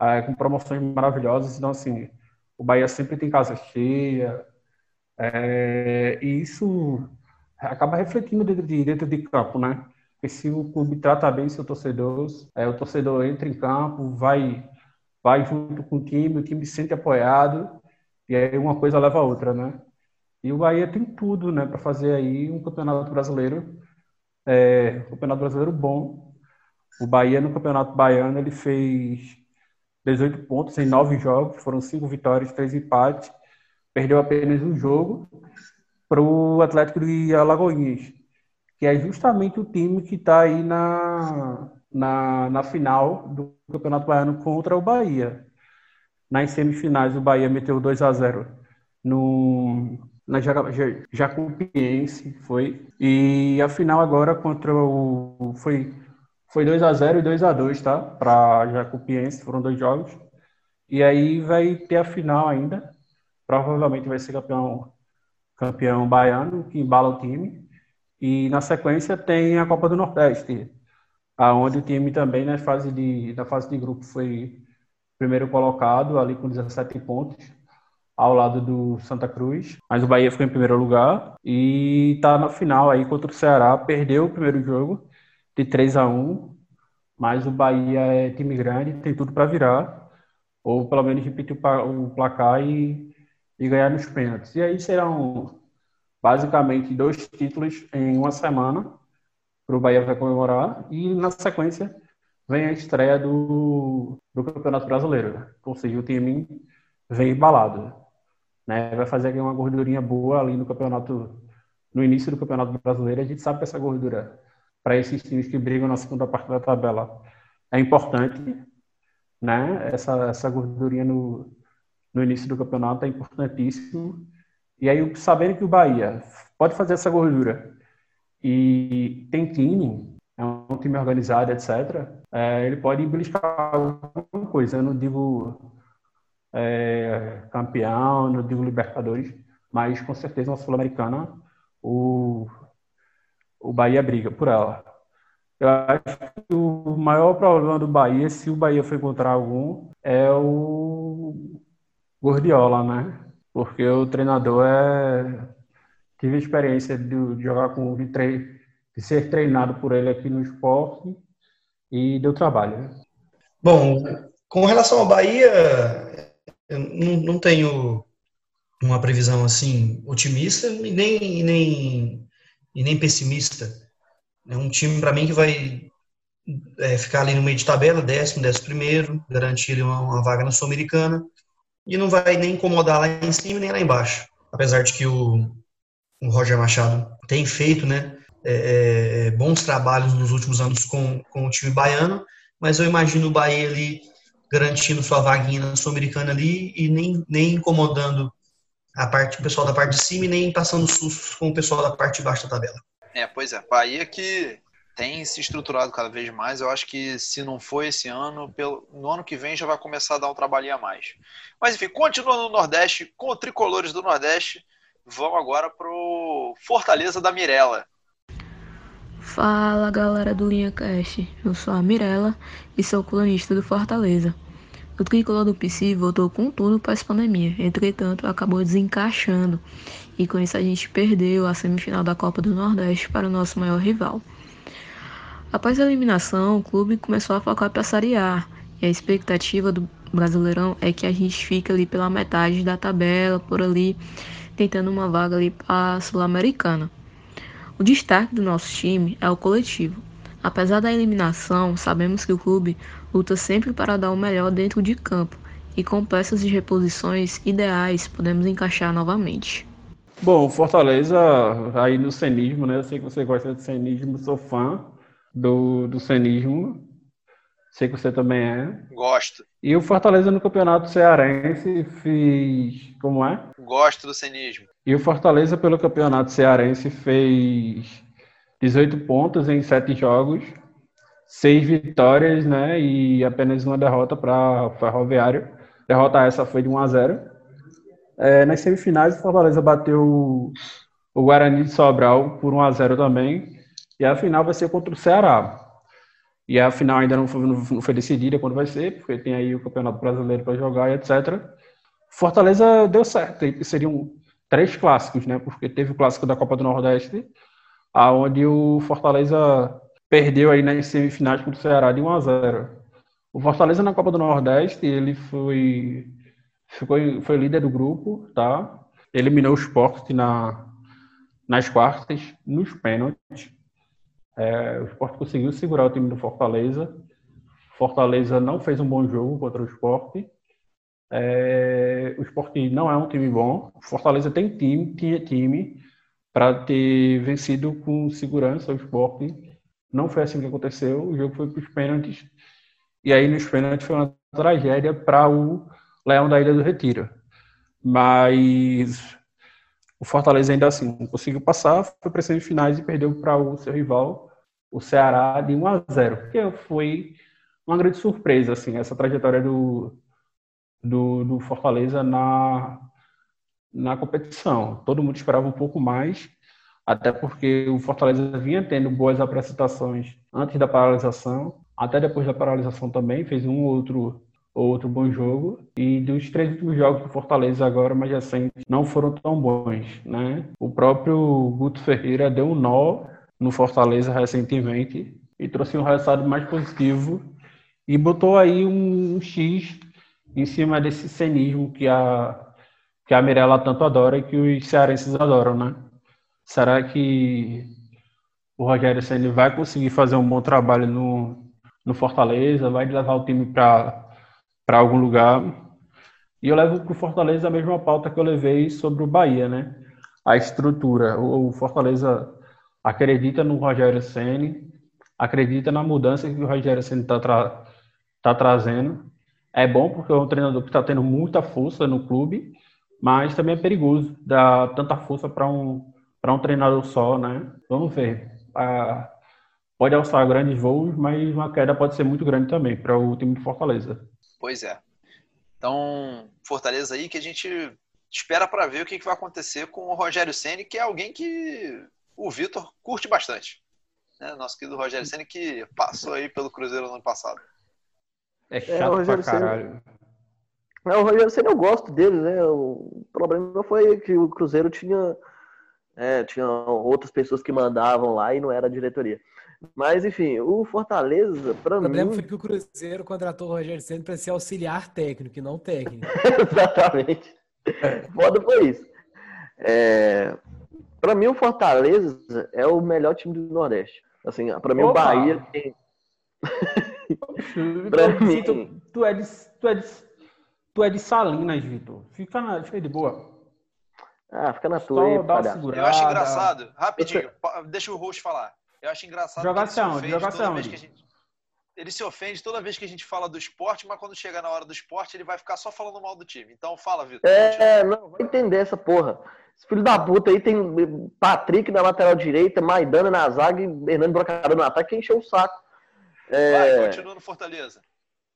é, com promoções maravilhosas. Então, assim, o Bahia sempre tem casa cheia, é, e isso acaba refletindo dentro de, dentro de campo, né? Porque se o clube trata bem seu torcedor, é, o torcedor entra em campo, vai, vai junto com o time, o time se sente apoiado, e aí uma coisa leva a outra, né? E o Bahia tem tudo, né, para fazer aí um campeonato brasileiro, é, um campeonato brasileiro bom. O Bahia no campeonato baiano ele fez 18 pontos em nove jogos, foram cinco vitórias, três empates, perdeu apenas um jogo para o Atlético de Alagoinhas, que é justamente o time que está aí na, na, na final do Campeonato Baiano contra o Bahia. Nas semifinais, o Bahia meteu 2 a 0 no, na Jacupiense, foi. E a final agora contra o. Foi, foi 2 a 0 e 2 a 2 tá? Para Jacupiense, foram dois jogos. E aí vai ter a final ainda. Provavelmente vai ser campeão, campeão baiano, que embala o time. E na sequência tem a Copa do Nordeste, aonde o time também na fase de, na fase de grupo foi primeiro colocado, ali com 17 pontos ao lado do Santa Cruz, mas o Bahia ficou em primeiro lugar e está na final aí contra o Ceará, perdeu o primeiro jogo de 3 a 1, mas o Bahia é time grande, tem tudo para virar, ou pelo menos repetir o placar e, e ganhar nos pênaltis. E aí serão basicamente dois títulos em uma semana para o Bahia vai comemorar e na sequência vem a estreia do, do Campeonato Brasileiro, ou seja, o time vem embalado né? Vai fazer aqui uma gordurinha boa ali no campeonato, no início do campeonato brasileiro. A gente sabe que essa gordura para esses times que brigam na segunda parte da tabela é importante, né? Essa essa gordurinha no no início do campeonato é importantíssimo. E aí, sabendo que o Bahia pode fazer essa gordura e tem time, é um time organizado, etc., é, ele pode beliscar alguma coisa. Eu não digo é, campeão, não digo Libertadores, mas com certeza na Sul-Americana o, o Bahia briga por ela. Eu acho que o maior problema do Bahia, se o Bahia for encontrar algum, é o Gordiola, né? Porque o treinador é. Tive experiência de, jogar com. De, tre... de ser treinado por ele aqui no esporte e deu trabalho. Né? Bom, com relação ao Bahia, eu não, não tenho uma previsão assim otimista e nem, nem, e nem pessimista. É um time para mim que vai é, ficar ali no meio de tabela, décimo, décimo primeiro, garantir uma, uma vaga na Sul-Americana e não vai nem incomodar lá em cima nem lá embaixo. Apesar de que o, o Roger Machado tem feito, né, é, é, bons trabalhos nos últimos anos com, com o time baiano, mas eu imagino o Bahia ali garantindo sua vaguinha na Sul-Americana ali e nem, nem incomodando a parte, o pessoal da parte de cima e nem passando sustos com o pessoal da parte de baixo da tabela. É, pois é. Bahia que tem se estruturado cada vez mais. Eu acho que se não for esse ano, pelo, no ano que vem já vai começar a dar um trabalhinho a mais. Mas enfim, continuando no Nordeste, com os tricolores do Nordeste, vão agora pro Fortaleza da Mirella. Fala galera do Linha Cast, eu sou a Mirella e sou colunista do Fortaleza. O tricolor do PC voltou com tudo pós-pandemia, entretanto acabou desencaixando e com isso a gente perdeu a semifinal da Copa do Nordeste para o nosso maior rival. Após a eliminação, o clube começou a focar para a Série A e a expectativa do Brasileirão é que a gente fique ali pela metade da tabela, por ali, tentando uma vaga ali para a Sul-Americana. O destaque do nosso time é o coletivo. Apesar da eliminação, sabemos que o clube luta sempre para dar o melhor dentro de campo e com peças de reposições ideais podemos encaixar novamente. Bom, Fortaleza, aí no cenismo, né? Eu sei que você gosta de cenismo, sou fã do, do cenismo. Sei que você também é. Gosto. E o Fortaleza no Campeonato Cearense fez. Como é? Gosto do cenismo. E o Fortaleza pelo Campeonato Cearense fez 18 pontos em 7 jogos, 6 vitórias, né? E apenas uma derrota para Ferroviário. Derrota essa foi de 1 a 0. É, nas semifinais, o Fortaleza bateu o Guarani de Sobral por 1 a 0 também. E a final vai ser contra o Ceará. E a final ainda não foi, não foi decidida quando vai ser, porque tem aí o Campeonato Brasileiro para jogar e etc. Fortaleza deu certo, seriam três clássicos, né? Porque teve o clássico da Copa do Nordeste, aonde o Fortaleza perdeu aí nas semifinais contra o Ceará de 1 a 0. O Fortaleza na Copa do Nordeste, ele foi ficou foi líder do grupo, tá? Eliminou o Sport na nas quartas, nos pênaltis. É, o Sport conseguiu segurar o time do Fortaleza. Fortaleza não fez um bom jogo contra o Sport. É, o Sport não é um time bom. Fortaleza tem time, tinha time para ter vencido com segurança o Sport. Não foi assim que aconteceu. O jogo foi para os pênaltis. E aí, nos pênaltis, foi uma tragédia para o Leão da Ilha do Retiro. Mas o Fortaleza ainda assim conseguiu passar, foi para as semifinais e perdeu para o seu rival, o Ceará, de 1 a 0, que foi uma grande surpresa, assim, essa trajetória do, do, do Fortaleza na, na competição. Todo mundo esperava um pouco mais, até porque o Fortaleza vinha tendo boas apresentações antes da paralisação, até depois da paralisação também, fez um outro outro bom jogo. E dos três últimos jogos do Fortaleza agora, mais recentes, não foram tão bons, né? O próprio Guto Ferreira deu um nó no Fortaleza recentemente e trouxe um resultado mais positivo e botou aí um, um X em cima desse cenismo que a que a Mirella tanto adora e que os cearenses adoram, né? Será que o Rogério Ceni vai conseguir fazer um bom trabalho no, no Fortaleza? Vai levar o time para para algum lugar. E eu levo para o Fortaleza a mesma pauta que eu levei sobre o Bahia, né? A estrutura. O, Fortaleza acredita no Rogério Ceni, acredita na mudança que o Rogério Ceni está tra tá trazendo. É bom porque é um treinador que está tendo muita força no clube, mas também é perigoso dar tanta força para um para um treinador só, né? Vamos ver. Ah, pode alçar grandes voos, mas uma queda pode ser muito grande também para o time de Fortaleza. Pois é. Então, Fortaleza aí que a gente espera para ver o que, vai acontecer com o Rogério Ceni, que é alguém que o Vitor curte bastante. Né? Nosso querido Rogério Ceni que passou aí pelo Cruzeiro no ano passado. É chato é, pra caralho. É, o Rogério Senna eu gosto dele, né? O problema foi que o Cruzeiro tinha, é, tinha outras pessoas que mandavam lá e não era a diretoria. Mas, enfim, o Fortaleza, para mim. O problema foi que o Cruzeiro contratou o Rogério Senna para ser auxiliar técnico e não técnico. Exatamente. Foda foi isso. É... Para mim, o Fortaleza é o melhor time do Nordeste. Assim, para mim, Opa. o Bahia tem. pra mim... Tu, tu, é de, tu, é de, tu é de Salinas, Vitor. Fica, na, fica de boa. Ah, fica na tua aí, Eu acho engraçado. Rapidinho, deixa o host falar. Eu acho engraçado. Jogação, jogação. Ele se ofende toda vez que a gente fala do esporte, mas quando chega na hora do esporte, ele vai ficar só falando mal do time. Então fala, Vitor. É, não, vai entender essa porra. Esse filho da puta aí tem Patrick na lateral direita, Maidana na zaga e Hernando Brocador no ataque, que encheu o saco. É... Vai, continua no Fortaleza.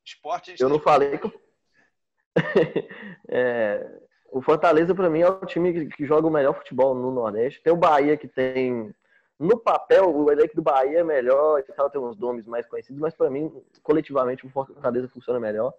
Esporte. Eu não falei que. é... O Fortaleza, para mim, é o time que joga o melhor futebol no Nordeste. Tem o Bahia, que tem no papel, o elenco do Bahia é melhor, e tal, tem uns nomes mais conhecidos, mas para mim, coletivamente, o Fortaleza funciona melhor.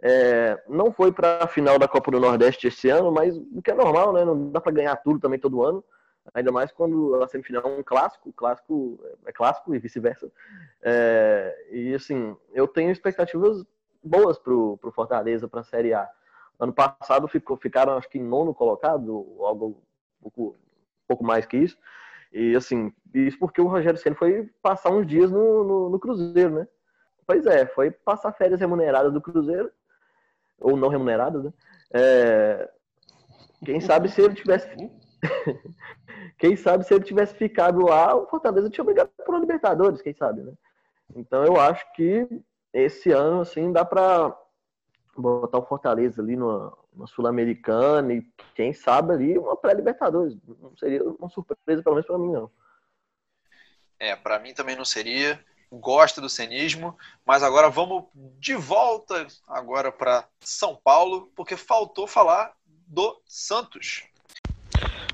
É, não foi para a final da Copa do Nordeste esse ano, mas o que é normal, né? Não dá para ganhar tudo também todo ano, ainda mais quando a semifinal é um clássico, clássico é clássico e vice-versa. É, e assim, eu tenho expectativas boas pro, pro Fortaleza para a Série A. Ano passado ficou, ficaram, acho que, nono colocado, algo pouco, um pouco mais que isso. E assim, isso porque o Rogério Senna foi passar uns dias no, no, no, Cruzeiro, né? Pois é, foi passar férias remuneradas do Cruzeiro, ou não remuneradas, né? É, quem sabe se ele tivesse. quem sabe se ele tivesse ficado lá, o Fortaleza tinha brigado por uma Libertadores, quem sabe, né? Então eu acho que esse ano, assim, dá pra, botar o Fortaleza ali numa, numa Sul-Americana e quem sabe ali uma pré-Libertadores. Não seria uma surpresa, pelo menos para mim, não. É, para mim também não seria. Gosto do cenismo, mas agora vamos de volta agora para São Paulo, porque faltou falar do Santos.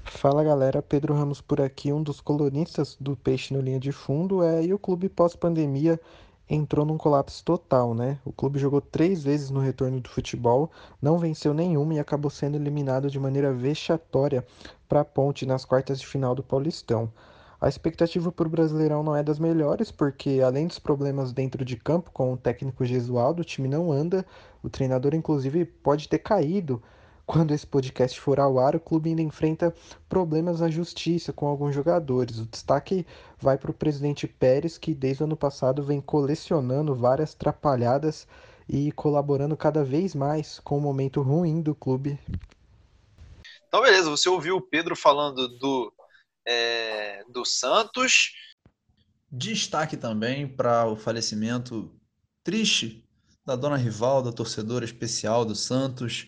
Fala galera, Pedro Ramos por aqui, um dos colunistas do Peixe no Linha de Fundo. É, e o clube pós-pandemia entrou num colapso total, né? O clube jogou três vezes no retorno do futebol, não venceu nenhuma e acabou sendo eliminado de maneira vexatória para a Ponte nas quartas de final do Paulistão. A expectativa para o Brasileirão não é das melhores, porque além dos problemas dentro de campo com o técnico Gesualdo, o time não anda, o treinador inclusive pode ter caído quando esse podcast for ao ar, o clube ainda enfrenta problemas na justiça com alguns jogadores. O destaque vai para o presidente Pérez, que desde o ano passado vem colecionando várias trapalhadas e colaborando cada vez mais com o momento ruim do clube. Então, beleza, você ouviu o Pedro falando do, é, do Santos. Destaque também para o falecimento triste da dona Rivalda, torcedora especial do Santos,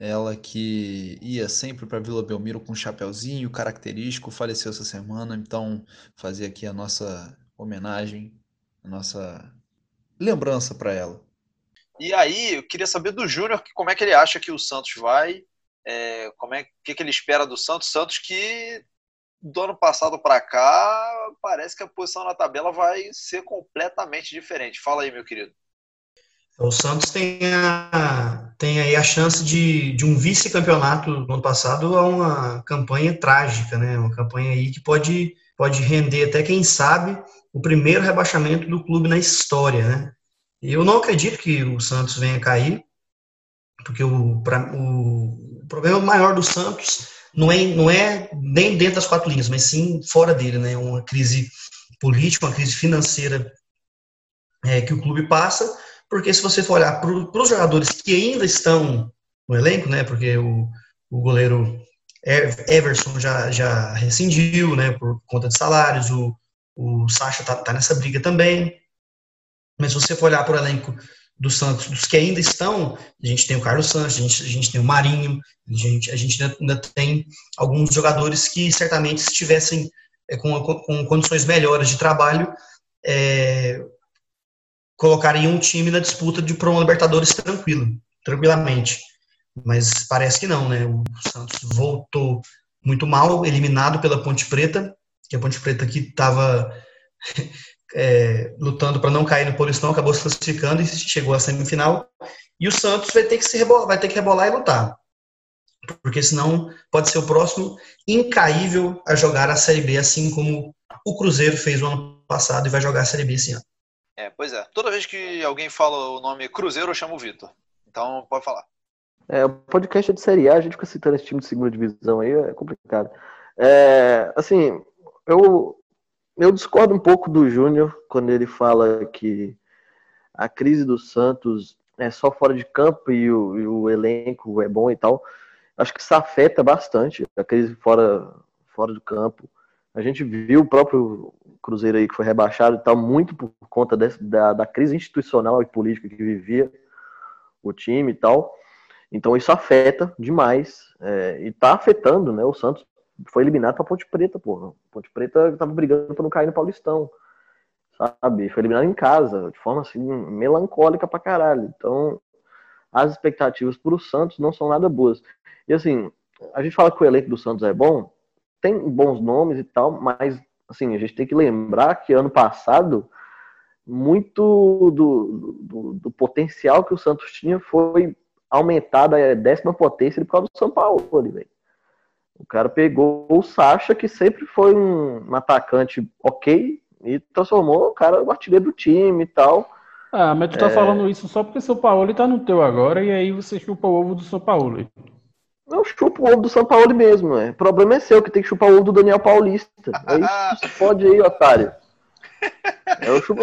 ela que ia sempre para Vila Belmiro com um chapéuzinho característico, faleceu essa semana, então fazer aqui a nossa homenagem, a nossa lembrança para ela. E aí, eu queria saber do Júnior como é que ele acha que o Santos vai, é, como é que, que ele espera do Santos, Santos que do ano passado para cá parece que a posição na tabela vai ser completamente diferente. Fala aí, meu querido. O Santos tem, a, tem aí a chance de, de um vice-campeonato no ano passado a uma campanha trágica, né? Uma campanha aí que pode, pode render até, quem sabe, o primeiro rebaixamento do clube na história, né? E eu não acredito que o Santos venha cair, porque o, pra, o, o problema maior do Santos não é, não é nem dentro das quatro linhas, mas sim fora dele, né? Uma crise política, uma crise financeira é, que o clube passa porque se você for olhar para os jogadores que ainda estão no elenco, né, porque o, o goleiro Everson já, já rescindiu, né, por conta de salários, o, o Sacha tá, tá nessa briga também, mas se você for olhar para o elenco do Santos, dos que ainda estão, a gente tem o Carlos Santos, a gente, a gente tem o Marinho, a gente, a gente ainda tem alguns jogadores que certamente se tivessem é, com, com condições melhores de trabalho, é, colocaria um time na disputa de uma Libertadores tranquilo, tranquilamente. Mas parece que não, né? O Santos voltou muito mal, eliminado pela Ponte Preta, que a Ponte Preta que estava é, lutando para não cair no Paulistão, acabou se classificando e chegou à semifinal. E o Santos vai ter que se rebolar, vai ter que rebolar e lutar. Porque senão pode ser o próximo incaível a jogar a Série B, assim como o Cruzeiro fez o ano passado e vai jogar a Série B esse ano. É, pois é. Toda vez que alguém fala o nome Cruzeiro, eu chamo o Vitor. Então, pode falar. É, o podcast é de Série A, a gente fica citando esse time de segunda divisão aí, é complicado. É, assim, eu, eu discordo um pouco do Júnior quando ele fala que a crise do Santos é só fora de campo e o, e o elenco é bom e tal. Acho que isso afeta bastante a crise fora, fora do campo. A gente viu o próprio Cruzeiro aí que foi rebaixado e tal, muito por conta desse, da, da crise institucional e política que vivia o time e tal. Então isso afeta demais é, e tá afetando, né? O Santos foi eliminado para Ponte Preta, porra. Ponte Preta tava brigando para não cair no Paulistão, sabe? Foi eliminado em casa, de forma assim melancólica pra caralho. Então as expectativas para o Santos não são nada boas. E assim, a gente fala que o elenco do Santos é bom, tem bons nomes e tal, mas assim, a gente tem que lembrar que ano passado muito do, do, do potencial que o Santos tinha foi aumentado a décima potência por causa do São Paulo, velho. O cara pegou o Sacha, que sempre foi um, um atacante ok, e transformou o cara o artilheiro do time e tal. Ah, mas tu tá é... falando isso só porque o São Paulo tá no teu agora, e aí você chupa o ovo do São Paulo. Eu chupo o ovo do São Paulo mesmo, é. O problema é seu, que tem que chupar o ovo do Daniel Paulista. É isso que pode aí, otário. Eu chupo,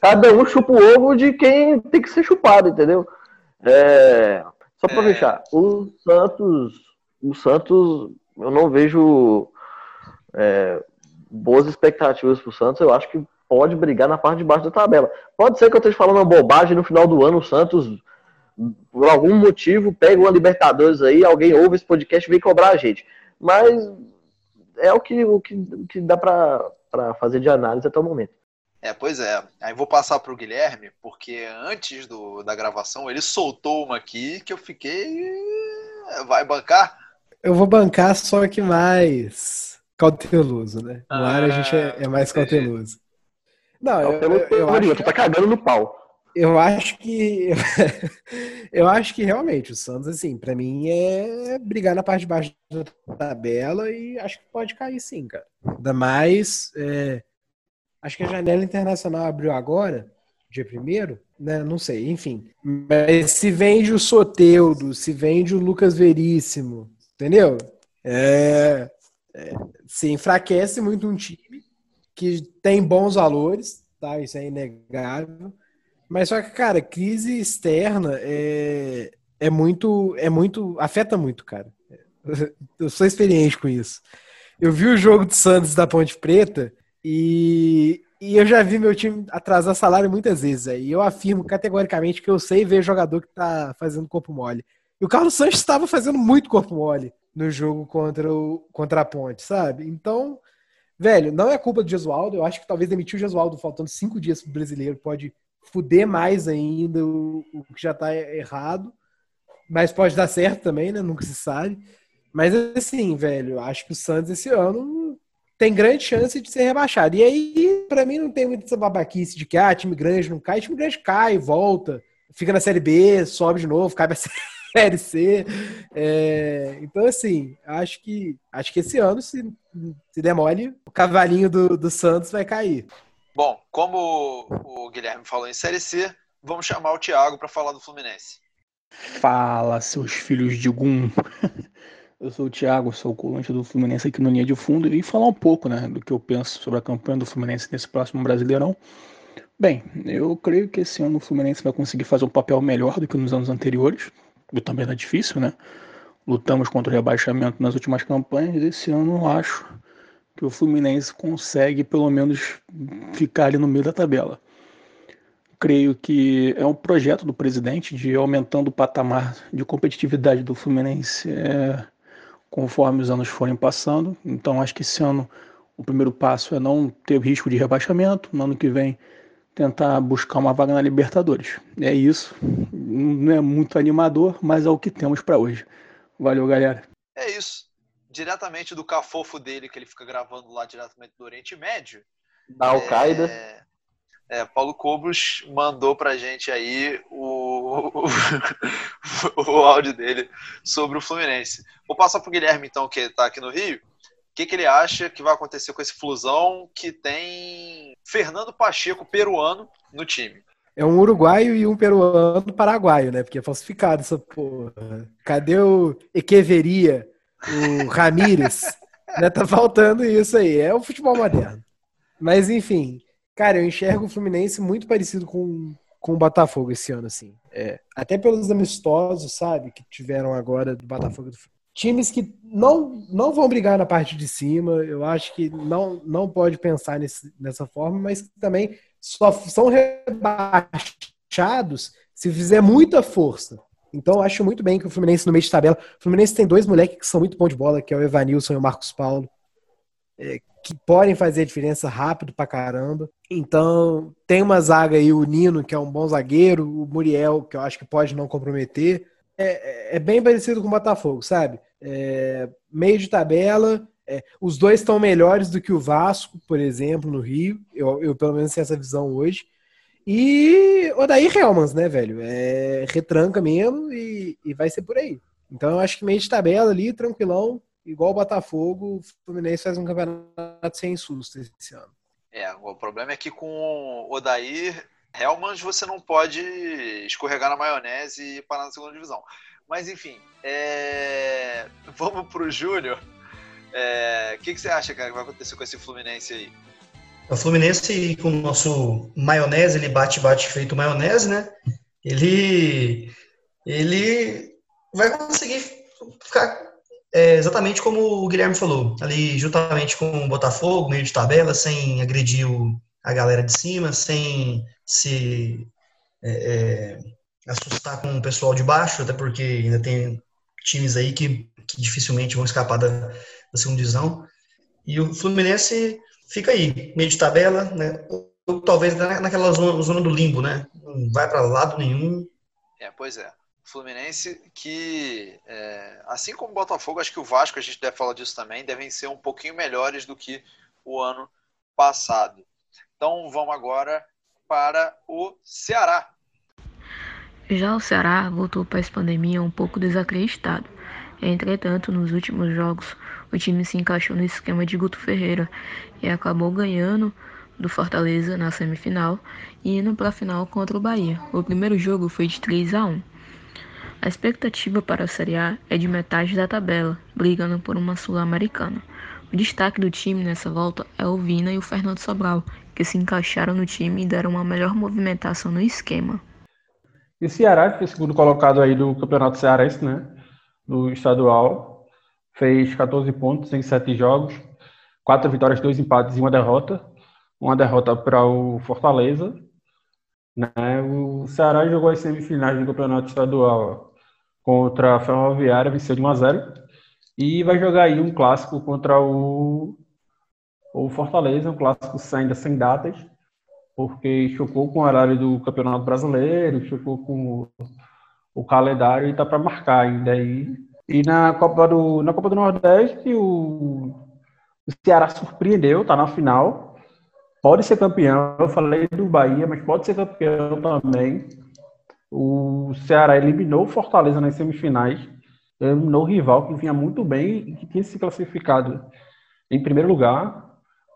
cada um chupa o ovo de quem tem que ser chupado, entendeu? É, só para é... fechar, o Santos, o Santos, eu não vejo é, boas expectativas pro Santos. Eu acho que pode brigar na parte de baixo da tabela. Pode ser que eu esteja falando uma bobagem no final do ano, o Santos por algum motivo, pega uma Libertadores aí, alguém ouve esse podcast e vem cobrar a gente. Mas é o que, o que, o que dá para fazer de análise até o momento. É, pois é. Aí vou passar para o Guilherme, porque antes do, da gravação ele soltou uma aqui que eu fiquei. Vai bancar? Eu vou bancar, só que mais cauteloso, né? No ar a gente é, é mais cauteloso. Não, eu, eu, eu, eu acho que tá cagando no pau. Eu acho que eu acho que realmente o Santos assim, para mim é brigar na parte de baixo da tabela e acho que pode cair sim, cara. Ainda mais é, acho que a janela internacional abriu agora, dia primeiro, né? Não sei, enfim. Mas se vende o Soteudo, se vende o Lucas Veríssimo, entendeu? É, é, se enfraquece muito um time que tem bons valores, tá? Isso é inegável. Mas só que, cara, crise externa é, é muito, é muito, afeta muito, cara. Eu sou experiente com isso. Eu vi o jogo do Santos da Ponte Preta e, e eu já vi meu time atrasar salário muitas vezes. Aí eu afirmo categoricamente que eu sei ver jogador que tá fazendo corpo mole. E o Carlos Sanches estava fazendo muito corpo mole no jogo contra, o, contra a Ponte, sabe? Então, velho, não é culpa do Gesualdo. Eu acho que talvez demitir o Gesualdo faltando cinco dias pro brasileiro pode fuder mais ainda o, o que já tá errado. Mas pode dar certo também, né? Nunca se sabe. Mas assim, velho, acho que o Santos esse ano tem grande chance de ser rebaixado. E aí, para mim, não tem muita essa babaquice de que ah, time grande não cai, time grande cai, volta, fica na Série B, sobe de novo, cai pra Série C. É, então, assim, acho que acho que esse ano, se, se demole, o cavalinho do, do Santos vai cair. Bom, como o Guilherme falou em Série C, vamos chamar o Thiago para falar do Fluminense. Fala, seus filhos de Gum. Eu sou o Thiago, sou o colante do Fluminense aqui no Linha de Fundo e vim falar um pouco né, do que eu penso sobre a campanha do Fluminense nesse próximo Brasileirão. Bem, eu creio que esse ano o Fluminense vai conseguir fazer um papel melhor do que nos anos anteriores. O também era difícil, né? Lutamos contra o rebaixamento nas últimas campanhas. Esse ano eu acho que o Fluminense consegue pelo menos ficar ali no meio da tabela. Creio que é um projeto do presidente de aumentando o patamar de competitividade do Fluminense é, conforme os anos forem passando. Então acho que esse ano o primeiro passo é não ter risco de rebaixamento. No ano que vem tentar buscar uma vaga na Libertadores. É isso. Não é muito animador, mas é o que temos para hoje. Valeu, galera. É isso diretamente do cafofo dele, que ele fica gravando lá diretamente do Oriente Médio. Da Al-Qaeda. É, é, Paulo Cobos mandou pra gente aí o, o, o, áudio dele sobre o Fluminense. Vou passar pro Guilherme, então, que está aqui no Rio. O que, que ele acha que vai acontecer com esse flusão que tem Fernando Pacheco, peruano, no time? É um uruguaio e um peruano paraguaio, né? Porque é falsificado essa porra. Cadê o Equeveria? O Ramires, né? Tá faltando isso aí. É o futebol moderno. Mas enfim, cara, eu enxergo o Fluminense muito parecido com, com o Botafogo esse ano, assim. É, até pelos amistosos, sabe, que tiveram agora do Botafogo. Times que não, não vão brigar na parte de cima, eu acho que não, não pode pensar nesse, nessa forma, mas também só são rebaixados se fizer muita força. Então, acho muito bem que o Fluminense no meio de tabela. O Fluminense tem dois moleques que são muito bons de bola, que é o Evanilson e o Marcos Paulo, é, que podem fazer a diferença rápido pra caramba. Então, tem uma zaga aí, o Nino, que é um bom zagueiro, o Muriel, que eu acho que pode não comprometer. É, é, é bem parecido com o Botafogo, sabe? É, meio de tabela. É, os dois estão melhores do que o Vasco, por exemplo, no Rio. Eu, eu pelo menos tenho essa visão hoje. E o daí Helmans, né, velho? É retranca mesmo e, e vai ser por aí. Então eu acho que meio de tabela ali, tranquilão, igual o Botafogo, o Fluminense faz um campeonato sem susto esse ano. É, o problema é que com o Odair Helmans você não pode escorregar na maionese e parar na segunda divisão. Mas enfim, é... vamos pro Júnior. O é... que, que você acha, cara, que vai acontecer com esse Fluminense aí? O Fluminense, com o nosso maionese, ele bate-bate feito maionese, né? Ele, ele vai conseguir ficar é, exatamente como o Guilherme falou, ali juntamente com o Botafogo, meio de tabela, sem agredir o, a galera de cima, sem se é, é, assustar com o pessoal de baixo, até porque ainda tem times aí que, que dificilmente vão escapar da, da segunda divisão. E o Fluminense fica aí, meio de tabela, né? Ou, talvez naquela zona, zona do limbo, né? Não vai para lado nenhum. É, pois é. Fluminense que, é, assim como o Botafogo, acho que o Vasco, a gente deve falar disso também, devem ser um pouquinho melhores do que o ano passado. Então vamos agora para o Ceará. Já o Ceará voltou para essa pandemia um pouco desacreditado. Entretanto, nos últimos jogos, o time se encaixou no esquema de Guto Ferreira e acabou ganhando do Fortaleza na semifinal e indo para a final contra o Bahia. O primeiro jogo foi de 3 a 1. A expectativa para a Série A é de metade da tabela, brigando por uma Sul-Americana. O destaque do time nessa volta é o Vina e o Fernando Sobral, que se encaixaram no time e deram uma melhor movimentação no esquema. E Ceará, que é o segundo colocado aí do Campeonato Cearense, né? Do estadual, fez 14 pontos em 7 jogos, 4 vitórias, 2 empates e uma derrota. Uma derrota para o Fortaleza. Né? O Ceará jogou as semifinais do Campeonato Estadual contra a Ferroviária, venceu de 1 a 0 e vai jogar aí um clássico contra o, o Fortaleza, um clássico ainda sem datas, porque chocou com o horário do Campeonato Brasileiro, chocou com o, o calendário e tá para marcar ainda aí. E na Copa do, na Copa do Nordeste, o, o Ceará surpreendeu, tá na final. Pode ser campeão, eu falei do Bahia, mas pode ser campeão também. O Ceará eliminou o Fortaleza nas semifinais, eliminou o rival que vinha muito bem e que tinha se classificado em primeiro lugar.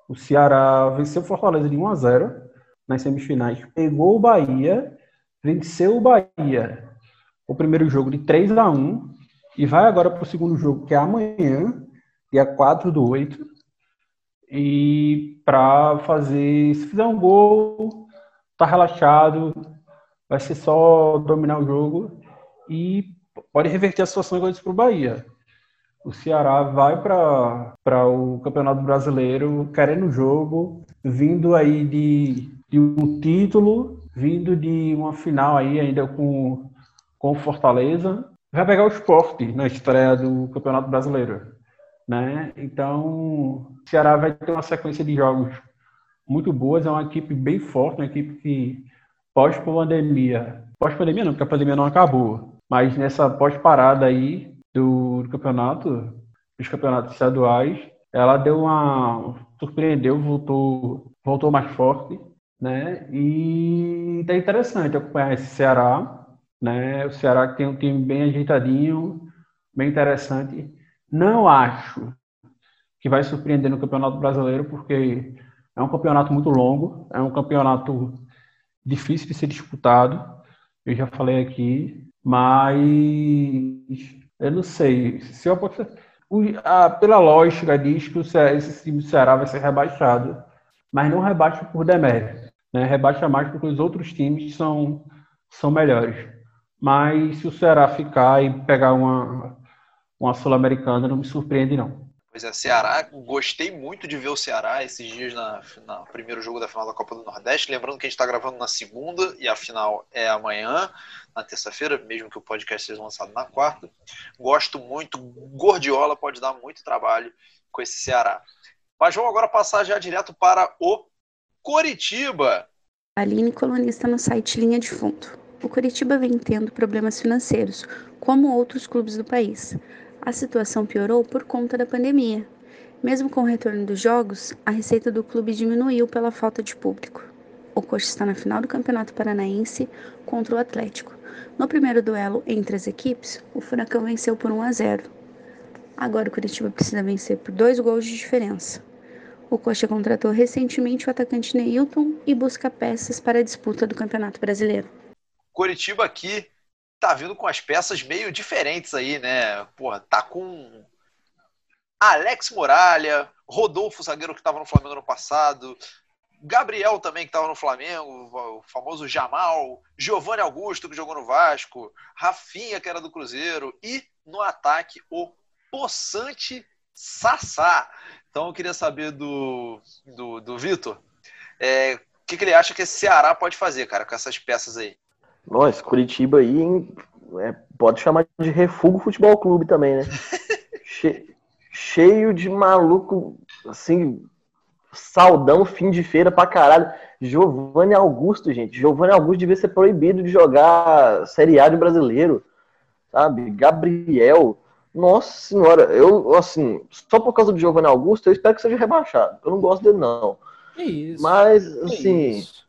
O Ceará venceu o Fortaleza de 1 a 0 nas semifinais, pegou o Bahia, venceu o Bahia o primeiro jogo de 3 a 1 e vai agora para o segundo jogo, que é amanhã, dia 4 do 8. E para fazer, se fizer um gol, tá relaxado, vai ser só dominar o jogo e pode reverter a situação igual para o Bahia. O Ceará vai para o Campeonato Brasileiro querendo o jogo, vindo aí de, de um título, vindo de uma final aí ainda com, com Fortaleza. Vai pegar o esporte na estreia do Campeonato Brasileiro. Né? Então, o Ceará vai ter uma sequência de jogos muito boas. É uma equipe bem forte, uma equipe que pós-pandemia. Pós-pandemia não, porque a pandemia não acabou. Mas nessa pós-parada aí do, do, campeonato, dos campeonatos estaduais, ela deu uma. surpreendeu, voltou, voltou mais forte, né? E tá interessante acompanhar esse Ceará, né? O Ceará que tem um time bem ajeitadinho, bem interessante. Não acho que vai surpreender no Campeonato Brasileiro, porque é um campeonato muito longo, é um campeonato difícil de ser disputado, eu já falei aqui, mas eu não sei. Se eu a, pela lógica diz que esse time do Ceará vai ser rebaixado, mas não rebaixa por demérito, né? rebaixa mais porque os outros times são, são melhores. Mas se o Ceará ficar e pegar uma, uma Sul-Americana, não me surpreende, não. Pois é, Ceará, gostei muito de ver o Ceará esses dias na, na primeiro jogo da final da Copa do Nordeste. Lembrando que a gente está gravando na segunda e a final é amanhã, na terça-feira, mesmo que o podcast seja lançado na quarta. Gosto muito, Gordiola pode dar muito trabalho com esse Ceará. Mas vamos agora passar já direto para o Coritiba. Aline, colunista no site Linha de Fundo. O Coritiba vem tendo problemas financeiros, como outros clubes do país a situação piorou por conta da pandemia. Mesmo com o retorno dos jogos, a receita do clube diminuiu pela falta de público. O Coxa está na final do Campeonato Paranaense contra o Atlético. No primeiro duelo entre as equipes, o Furacão venceu por 1 a 0. Agora o Curitiba precisa vencer por dois gols de diferença. O Coxa contratou recentemente o atacante Neilton e busca peças para a disputa do Campeonato Brasileiro. Curitiba aqui tá vindo com as peças meio diferentes aí, né? Porra, tá com Alex Muralha, Rodolfo, zagueiro que estava no Flamengo no passado, Gabriel também que estava no Flamengo, o famoso Jamal, Giovanni Augusto que jogou no Vasco, Rafinha que era do Cruzeiro e no ataque o Poçante Sassá. Então eu queria saber do, do, do Vitor é, o que, que ele acha que esse Ceará pode fazer, cara, com essas peças aí. Nossa, Curitiba aí é, pode chamar de refúgio futebol clube também, né? che, cheio de maluco, assim, saudão, fim de feira pra caralho. Giovanni Augusto, gente. Giovanni Augusto devia ser proibido de jogar Série A de brasileiro, sabe? Gabriel. Nossa senhora, eu, assim, só por causa do Giovanni Augusto, eu espero que seja rebaixado. Eu não gosto dele, não. Que isso? Mas, assim. Isso?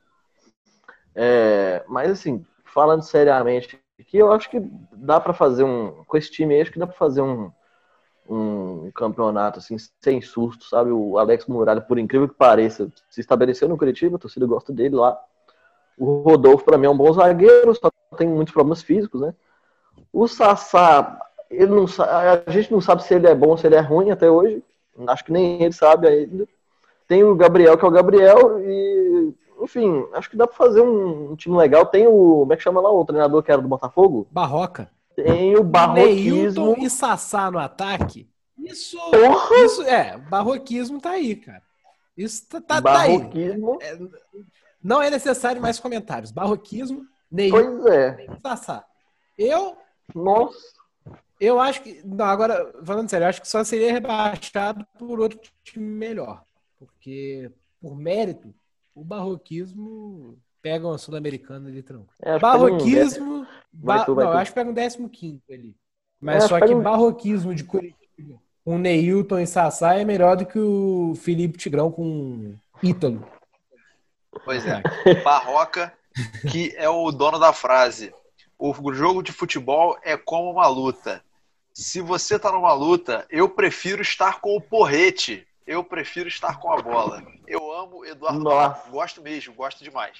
É, mas, assim, falando seriamente aqui, eu acho que dá para fazer um. Com esse time aí, acho que dá para fazer um, um campeonato, assim, sem susto, sabe? O Alex Muralha, por incrível que pareça, se estabeleceu no Curitiba, a torcida gosta dele lá. O Rodolfo, para mim, é um bom zagueiro, só tem muitos problemas físicos, né? O Sassá, ele não a gente não sabe se ele é bom ou se ele é ruim até hoje. Acho que nem ele sabe ainda. Tem o Gabriel, que é o Gabriel, e enfim, acho que dá para fazer um, um, time legal. Tem o. Como é que chama lá o treinador que era do Botafogo? Barroca. Tem o barroquismo. Neilton e Sassá no ataque. Isso. Porra! Isso é, barroquismo tá aí, cara. Isso tá, tá, barroquismo. tá aí. É, não é necessário mais comentários. Barroquismo, Neilton pois é. Sassá. Eu. Nossa. Eu acho que. Não, agora, falando sério, eu acho que só seria rebaixado por outro time melhor. Porque, por mérito, o barroquismo pega uma sul-americana ali tranquilo. É, barroquismo. Um... Vai ba... tu, vai não, tu. eu acho que pega um 15 ali. Mas É, só que um- barroquismo de Curitiba com Neilton e Sassá é melhor do que o Felipe Tigrão com Ítalo. Pois é. Barroca, que é o dono da frase. O jogo de futebol é como uma luta. Se você tá numa luta, eu prefiro estar com o porrete. Eu prefiro estar com a bola. Eu amo Eduardo Nossa. Gosto mesmo, gosto demais.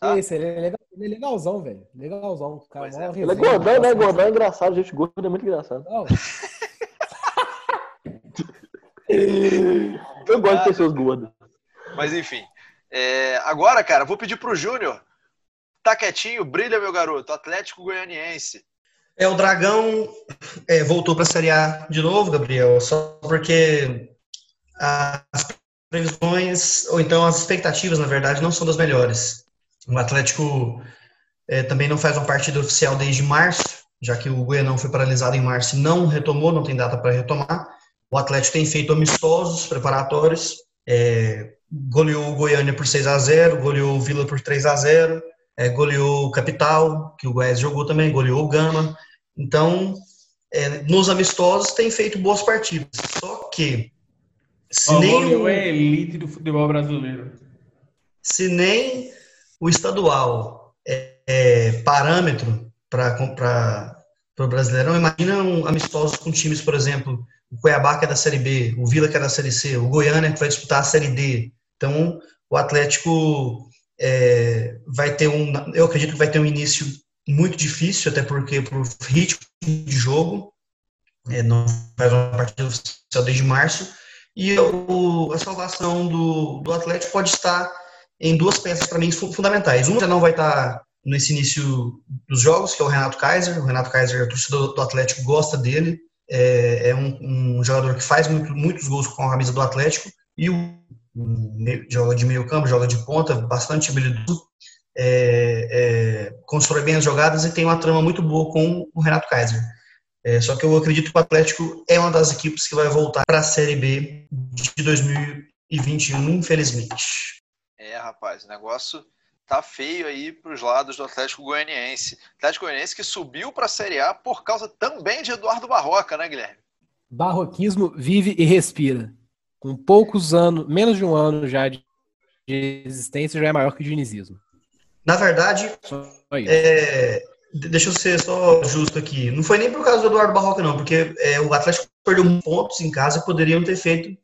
Que isso, ele é, legal- ele é legalzão, velho. Legalzão. O Cara, mó é. Ele é gordão, né? Gordão é engraçado, gente gorda é muito engraçado. Não, Eu gosto de pessoas gordas. Mas enfim. É, agora, cara, vou pedir pro Júnior. Tá quietinho, brilha, meu garoto. Atlético Goianiense. É, o Dragão é, voltou para a Série A de novo, Gabriel, só porque as previsões, ou então as expectativas, na verdade, não são das melhores. O Atlético é, também não faz uma partida oficial desde março, já que o Goianão foi paralisado em março e não retomou, não tem data para retomar. O Atlético tem feito amistosos preparatórios, é, goleou o Goiânia por 6 a 0 goleou o Vila por 3 a 0 é, goleou o Capital, que o Goiás jogou também, goleou o Gama. Então, é, nos amistosos tem feito boas partidas. Só que se O nem o, é elite do futebol brasileiro. se nem o estadual é, é parâmetro para o Brasileirão, imagina um amistosos com times, por exemplo, o Cuiabá que é da Série B, o Vila que é da Série C, o Goiânia que vai disputar a Série D. Então, o Atlético é, vai ter um, eu acredito que vai ter um início muito difícil, até porque por ritmo de jogo, é, não faz uma partida oficial desde março, e a salvação do, do Atlético pode estar em duas peças para mim fu- fundamentais. Uma já não vai estar nesse início dos jogos, que é o Renato Kaiser. O Renato Kaiser, a torcida do Atlético gosta dele. É, é um, um jogador que faz muito- muitos gols com a camisa do Atlético. E o, joga de meio campo, joga de ponta, bastante habilidoso. É, é, constrói bem as jogadas e tem uma trama muito boa com o Renato Kaiser. É, só que eu acredito que o Atlético é uma das equipes que vai voltar para a Série B de 2021, infelizmente. É, rapaz, o negócio tá feio aí pros lados do Atlético Goianiense. Atlético Goianiense que subiu pra Série A por causa também de Eduardo Barroca, né, Guilherme? Barroquismo vive e respira. Com poucos anos, menos de um ano já de existência, já é maior que o dinizismo. Na verdade, é, deixa eu ser só justo aqui. Não foi nem por causa do Eduardo Barroca, não, porque é, o Atlético perdeu pontos em casa e poderiam ter feito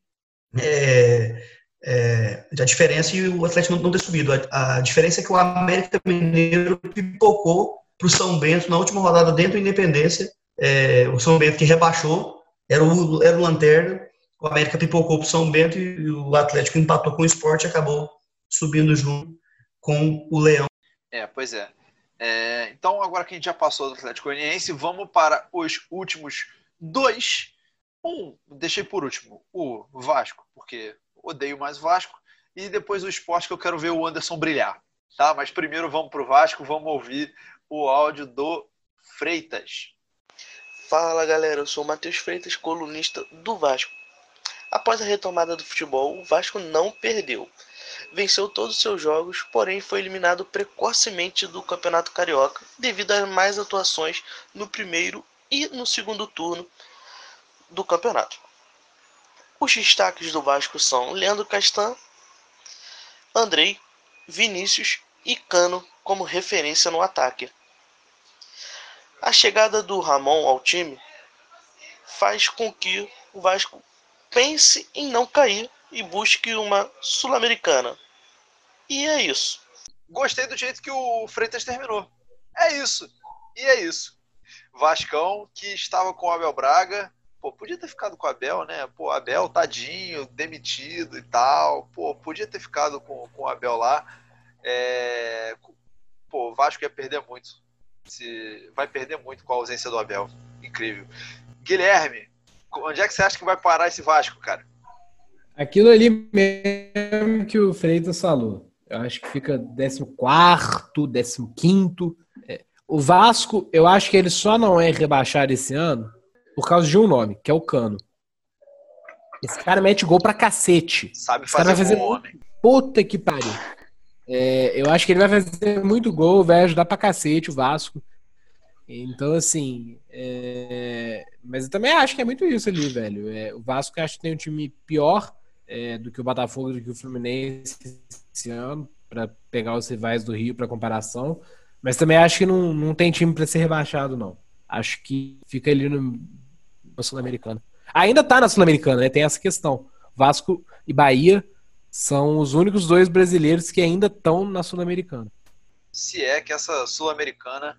é, é, a diferença e o Atlético não, ter subido. A, a diferença é que o América Mineiro pipocou para o São Bento na última rodada dentro da Independência. É, o São Bento que rebaixou, era o, era o Lanterna. O América pipocou para o São Bento e o Atlético empatou com o esporte e acabou subindo junto com o Leão. É, pois é. É, então, agora que a gente já passou do Atlético Goianiense, vamos para os últimos dois. Um, deixei por último, o Vasco, porque odeio mais o Vasco. E depois o esporte, que eu quero ver o Anderson brilhar. Tá? Mas primeiro vamos para o Vasco, vamos ouvir o áudio do Freitas. Fala galera, eu sou o Matheus Freitas, colunista do Vasco. Após a retomada do futebol, o Vasco não perdeu. Venceu todos os seus jogos, porém foi eliminado precocemente do Campeonato Carioca devido a mais atuações no primeiro e no segundo turno do campeonato. Os destaques do Vasco são Leandro Castan, Andrei, Vinícius e Cano como referência no ataque. A chegada do Ramon ao time faz com que o Vasco pense em não cair e busque uma Sul-Americana. E é isso. Gostei do jeito que o Freitas terminou. É isso. E é isso. Vascão, que estava com o Abel Braga. Pô, podia ter ficado com o Abel, né? Pô, Abel, tadinho, demitido e tal. Pô, podia ter ficado com, com o Abel lá. É... Pô, o Vasco ia perder muito. Se... Vai perder muito com a ausência do Abel. Incrível. Guilherme, onde é que você acha que vai parar esse Vasco, cara? Aquilo ali mesmo que o Freitas falou. Eu acho que fica 14, 15. É. O Vasco, eu acho que ele só não é rebaixado esse ano por causa de um nome, que é o Cano. Esse cara mete gol pra cacete. Sabe fazer, vai fazer homem. Puta que pariu. É, eu acho que ele vai fazer muito gol, vai ajudar pra cacete o Vasco. Então, assim. É... Mas eu também acho que é muito isso ali, velho. É, o Vasco acho que tem um time pior é, do que o Botafogo, do que o Fluminense esse ano, para pegar os rivais do Rio para comparação. Mas também acho que não, não tem time para ser rebaixado, não. Acho que fica ali no, no Sul-Americana. Ainda tá na Sul-Americana, né? Tem essa questão. Vasco e Bahia são os únicos dois brasileiros que ainda estão na Sul-Americana. Se é que essa Sul-Americana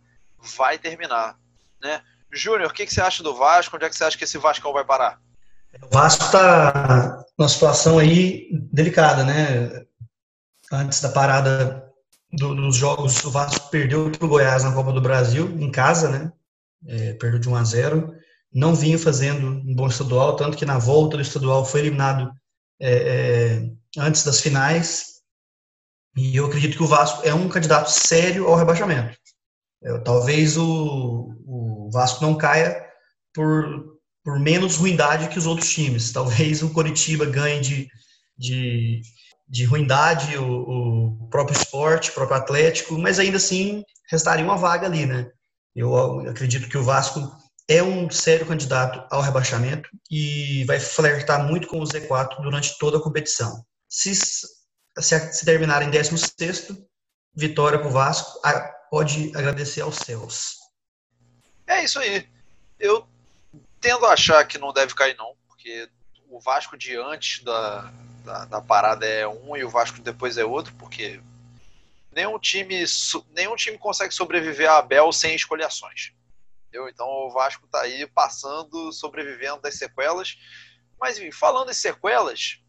vai terminar, né? Júnior, o que, que você acha do Vasco? Onde é que você acha que esse Vascão vai parar? O Vasco está numa situação aí delicada, né? Antes da parada do, dos jogos, o Vasco perdeu para o Goiás na Copa do Brasil, em casa, né? É, perdeu de 1 a 0. Não vinha fazendo um bom estadual, tanto que na volta do estadual foi eliminado é, é, antes das finais. E eu acredito que o Vasco é um candidato sério ao rebaixamento. É, talvez o, o Vasco não caia por por menos ruindade que os outros times. Talvez o Coritiba ganhe de, de, de ruindade, o, o próprio esporte, o próprio Atlético, mas ainda assim restaria uma vaga ali, né? Eu acredito que o Vasco é um sério candidato ao rebaixamento e vai flertar muito com o Z4 durante toda a competição. Se, se, se terminar em 16 vitória para o Vasco, pode agradecer aos céus. É isso aí. Eu tendo a achar que não deve cair, não, porque o Vasco de antes da, da, da, parada é um e o Vasco depois é outro, porque nenhum time, nenhum time consegue sobreviver a Abel sem escolhações. Entendeu? Então o Vasco está aí passando, sobrevivendo das sequelas. Mas enfim, falando em sequelas,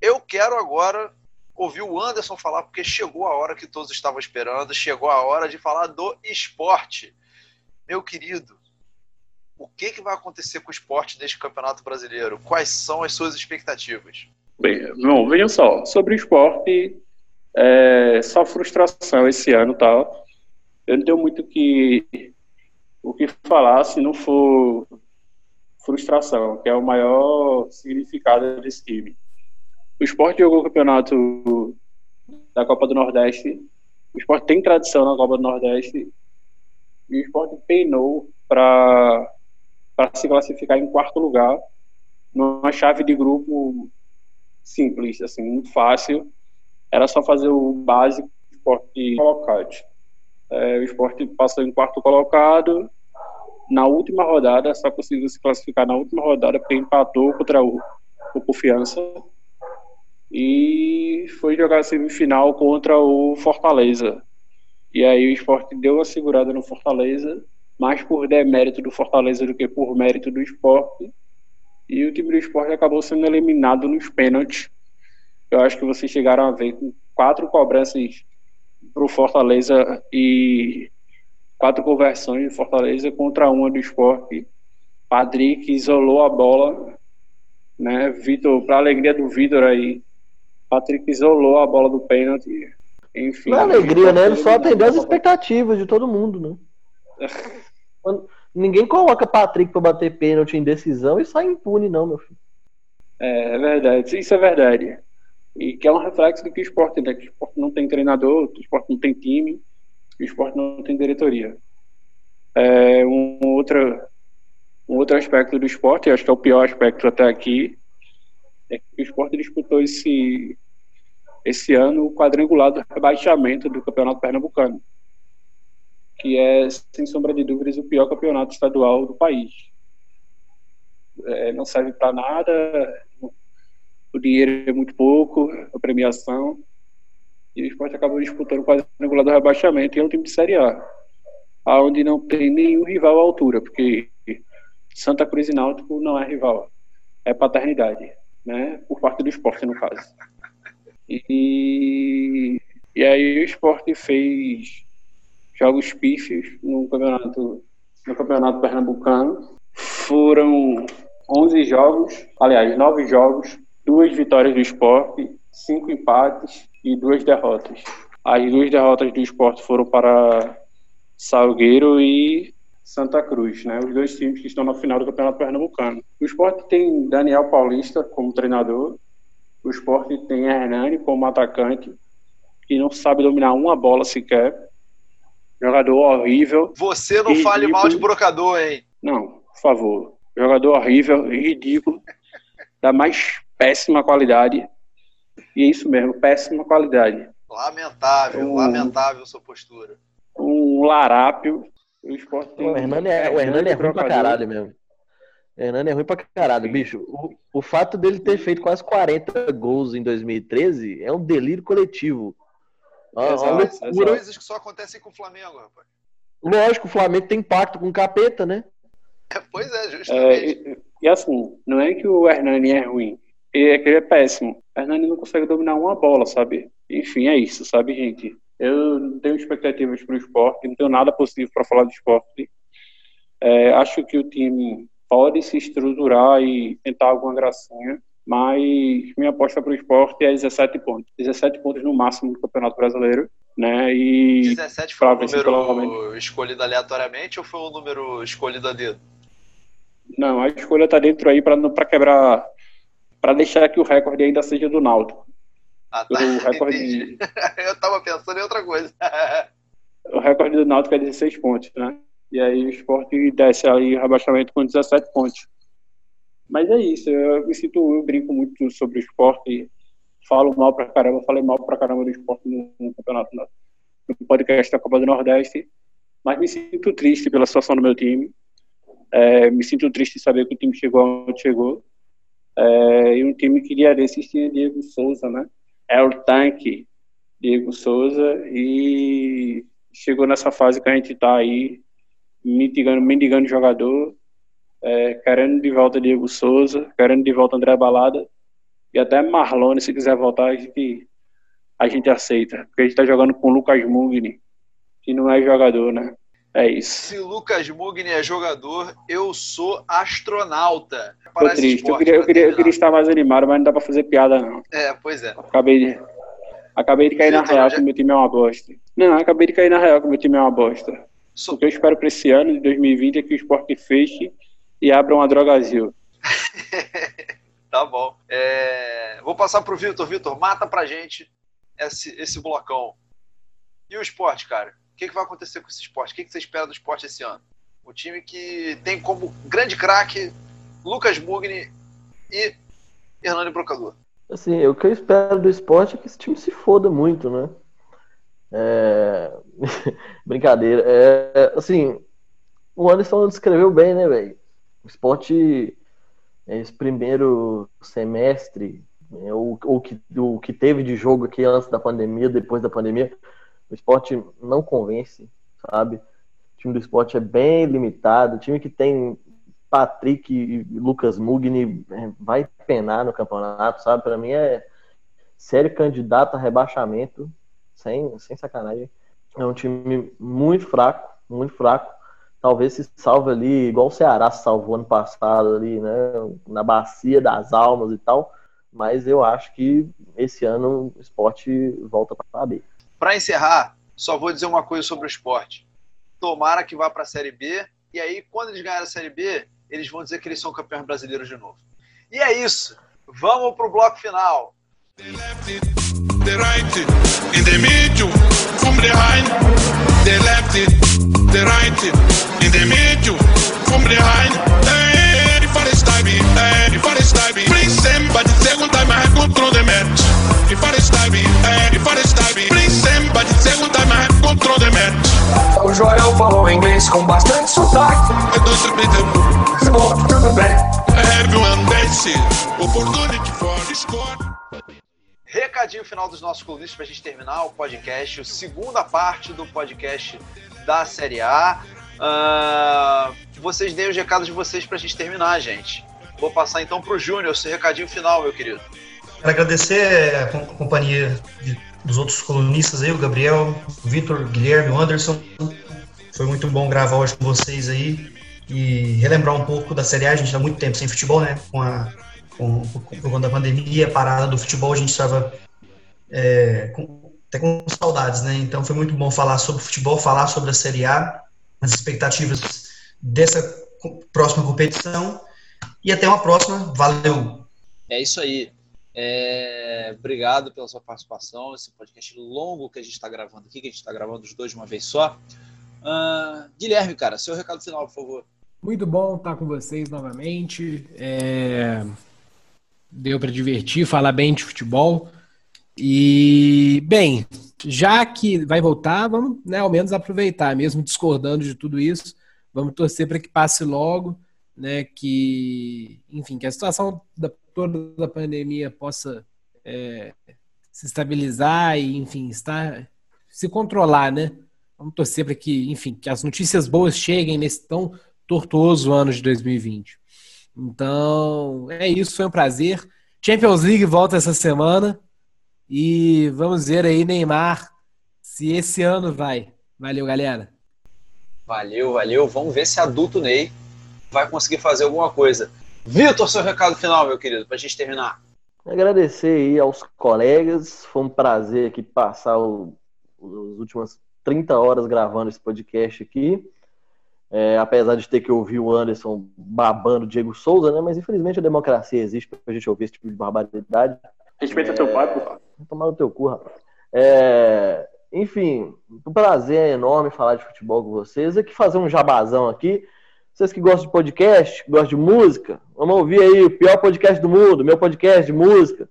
eu quero agora ouvir o Anderson falar, porque chegou a hora que todos estavam esperando, chegou a hora de falar do esporte. Meu querido, o que, que vai acontecer com o esporte neste campeonato brasileiro? Quais são as suas expectativas? Bem, bom, vejam só, sobre o esporte, é, só frustração esse ano, tá? Eu não tenho muito que, o que falar se não for frustração, que é o maior significado desse time. O esporte jogou o campeonato da Copa do Nordeste, o esporte tem tradição na Copa do Nordeste, e o esporte peinou para se classificar em quarto lugar numa chave de grupo simples, assim, muito fácil. Era só fazer o básico esporte colocado. É, o esporte passou em quarto colocado. Na última rodada, só conseguiu se classificar na última rodada porque empatou contra o, o Confiança. E foi jogar a semifinal contra o Fortaleza. E aí o esporte deu uma segurada no Fortaleza mais por demérito do Fortaleza do que por mérito do esporte. E o time do esporte acabou sendo eliminado nos pênaltis. Eu acho que vocês chegaram a ver com quatro cobranças para o Fortaleza e quatro conversões de Fortaleza contra uma do esporte. Patrick isolou a bola, né? Vitor, para alegria do Vitor aí, Patrick isolou a bola do pênalti. Enfim. Não é alegria, né? Ele só atendeu as expectativas de todo mundo, né? Quando- Ninguém coloca Patrick pra bater pênalti em decisão e sai impune, não, meu filho. É, é verdade, isso é verdade. E que é um reflexo do que o esporte, né? Que o esporte não tem treinador, o esporte não tem time, o esporte não tem diretoria. É, um, outro, um outro aspecto do esporte, acho que é o pior aspecto até aqui, é que o esporte disputou esse, esse ano o quadrangular do rebaixamento do Campeonato Pernambucano, que é, sem sombra de dúvidas, o pior campeonato estadual do país. É, não serve para nada, o dinheiro é muito pouco, a premiação, e o esporte acabou disputando o quadrangular do rebaixamento e é um time de Série A, onde não tem nenhum rival à altura, porque Santa Cruz e Náutico não é rival, é paternidade, né? por parte do esporte, no caso. E, e aí o esporte fez jogos pífios no campeonato, no campeonato pernambucano. Foram 11 jogos, aliás, 9 jogos, duas vitórias do esporte, cinco empates e duas derrotas. As duas derrotas do esporte foram para Salgueiro e Santa Cruz, né? Os dois times que estão na final do Campeonato Pernambucano. O esporte tem Daniel Paulista como treinador, o esporte tem Hernani como atacante, que não sabe dominar uma bola sequer. Jogador horrível. Você não fale mal de brocador, hein? Não, por favor. Jogador horrível, ridículo, da mais péssima qualidade. E é isso mesmo, péssima qualidade. Lamentável, Um- lamentável sua postura. Um larápio. O esporte tem O Hernani é, o Hernani é ruim pra caralho mesmo. O Hernani é ruim pra caralho, bicho. O, o fato dele ter feito quase 40 gols em 2013 é um delírio coletivo. Uma- uma São loucura. coisas que só acontecem com o Flamengo, rapaz. Lógico, o Flamengo tem pacto com o capeta, né? Pois é, É, justamente. e, e assim, não é que o Hernani é ruim, é que ele é péssimo. O Hernani não consegue dominar uma bola, sabe? Enfim, é isso, sabe, gente? Eu não tenho expectativas para o esporte, não tenho nada positivo para falar do esporte. É, acho que o time pode se estruturar e tentar alguma gracinha, mas minha aposta para o esporte é 17 pontos. 17 pontos no máximo no Campeonato Brasileiro, né? E 17 foi o número escolhido aleatoriamente ou foi o número escolhido a dedo? Não, a escolha tá dentro aí para quebrar, para deixar que o recorde ainda seja do Náutico. Ah, O recorde. Eu tava pensando em outra coisa. o recorde do Náutico é 16 pontos, né? E aí o esporte desce ali o rebaixamento com 17 pontos. Mas é isso, eu me sinto, eu brinco muito sobre o esporte, falo mal pra caramba, falei mal pra caramba do esporte no, no campeonato, no, podcast da Copa do Nordeste, mas me sinto triste pela situação do meu time, É, me sinto triste de saber que o time chegou onde chegou, É, e um time que dia desses tinha Diego Souza, né? É o tanque, Diego Souza, e chegou nessa fase que a gente tá aí, mendigando, mendigando jogador, é, querendo de volta Diego Souza, querendo de volta André Balada, e até Marlone, se quiser voltar, a gente, a gente aceita, porque a gente tá jogando com o Lucas Mugni, que não é jogador, né? É isso. Se Lucas Mugni é jogador, eu sou astronauta. Tô Para triste. Eu esporte, queria, eu, pra queria, eu queria estar mais animado, mas não dá pra fazer piada, não. É, pois é. Acabei de, acabei de cair na real já- que meu time é uma bosta. Não, acabei de cair na real que meu time é uma bosta. O que eu espero pra esse ano, de 2020, é que o esporte feche e abra uma drogazil. Tá bom. É, Vou passar pro Vitor. Vitor, mata pra gente esse, esse blocão. E o esporte, cara? O que, que vai acontecer com esse esporte? O que, que você espera do esporte esse ano? O time que tem como grande craque Lucas Mugni e Hernani Brocador. Assim, o que eu espero do esporte é que esse time se foda muito, né? É... Brincadeira. É, assim, o Anderson descreveu bem, né, velho? O esporte, esse primeiro semestre, né, o, o, que, o que teve de jogo aqui antes da pandemia, depois da pandemia, o esporte não convence, sabe? O time do esporte é bem limitado. O time que tem Patrick e Lucas Mugni é, vai penar no campeonato, sabe? Para mim é sério candidato a rebaixamento, sem, sem sacanagem. É um time muito fraco, muito fraco. Talvez se salve ali, igual o Ceará se salvou ano passado ali, né? Na bacia das almas e tal. Mas eu acho que esse ano o esporte volta para B. Para encerrar, só vou dizer uma coisa sobre o esporte. Tomara que vá para a Série B, e aí, quando eles ganharem a Série B, eles vão dizer que eles são campeões brasileiros de novo. E é isso. Vamos pro bloco final. the right, in the middle, from behind, the left, the right, in the middle, from behind. Hey, for the stabby, hey, for the stabby. Bring somebody, second time I have control the match. For the stabby, hey, for the stabby. Bring somebody, second time I have control the match. O Joel falou inglês com bastante sotaque. I don't speak the Bom, tudo bem. Everyone dance, opportunity for the score. Recadinho final dos nossos colunistas para a gente terminar o podcast, a segunda parte do podcast da Série A. Ah, vocês deem os recados de vocês para a gente terminar, gente. Vou passar então para o Júnior, seu recadinho final, meu querido. Quero agradecer a com- companhia de- dos outros colunistas aí, o Gabriel, o Vitor, Guilherme, o Anderson. Foi muito bom gravar hoje com vocês aí e relembrar um pouco da Série A. A gente está muito tempo sem futebol, né? Com a, com, por conta pandemia, a parada do futebol, a gente estava é, até com saudades, né? Então foi muito bom falar sobre futebol, falar sobre a Série A, as expectativas dessa próxima competição. E até uma próxima. Valeu! É isso aí. É, Obrigado pela sua participação. Esse podcast longo que a gente está gravando aqui, que a gente está gravando os dois de uma vez só. Ah, Guilherme, cara, seu recado final, por favor. Muito bom estar com vocês novamente. É, Deu para divertir, falar bem de futebol. E, bem, já que vai voltar, vamos né, ao menos aproveitar, mesmo discordando de tudo isso. Vamos torcer para que passe logo, né? Que, enfim, que a situação da, toda da pandemia possa é, se estabilizar e, enfim, estar, se controlar, né? Vamos torcer para que, enfim, que as notícias boas cheguem nesse tão tortuoso ano de 2020. Então, é isso, foi um prazer. Champions League volta essa semana e vamos ver aí Neymar se esse ano vai. Valeu, galera. Valeu, valeu. Vamos ver se adulto Ney vai conseguir fazer alguma coisa. Vitor, seu recado final, meu querido, para a gente terminar. Agradecer aí aos colegas, foi um prazer aqui passar o, as últimas 30 horas gravando esse podcast aqui. É, apesar de ter que ouvir o Anderson babando o Diego Souza, né? Mas infelizmente a democracia existe pra gente ouvir esse tipo de barbaridade. Respeita teu pai, por favor. Tomar no teu cu, rapaz. É, enfim, um prazer enorme falar de futebol com vocês. Aqui fazer um jabazão aqui. Vocês que gostam de podcast, que gostam de música, vamos ouvir aí o pior podcast do mundo, meu podcast de música.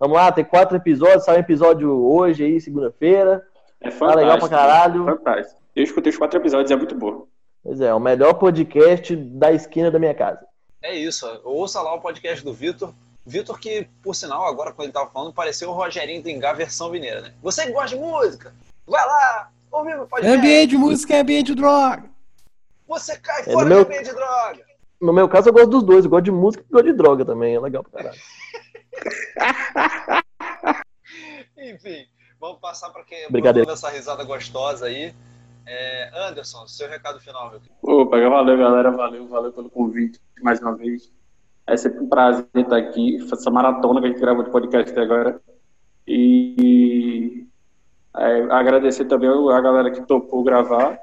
Vamos lá, tem quatro episódios, sai um episódio hoje aí, segunda-feira. É Tá fantástico. legal pra caralho. Fantástico. Eu escutei os quatro episódios, é muito bom. Pois é, o melhor podcast da esquina da minha casa. É isso. Ouça lá o podcast do Vitor. Vitor, que, por sinal, agora quando ele tava falando, pareceu o Rogerinho do Engar versão mineira, né? Você que gosta de música, vai lá, ouve meu podcast. Ambiente de música é ambiente de droga. Você cai É, fora no do meu- ambiente de droga. No meu caso, eu gosto dos dois. Eu gosto de música e gosto de droga também. É legal pra caralho. Enfim, vamos passar para quem Brincadeira. mandou essa risada gostosa aí. É, Anderson, seu recado final, meu querido. Opa, valeu, galera. Valeu, valeu pelo convite mais uma vez. É sempre um prazer estar aqui, essa maratona que a gente gravou de podcast agora. E é, agradecer também a galera que topou gravar.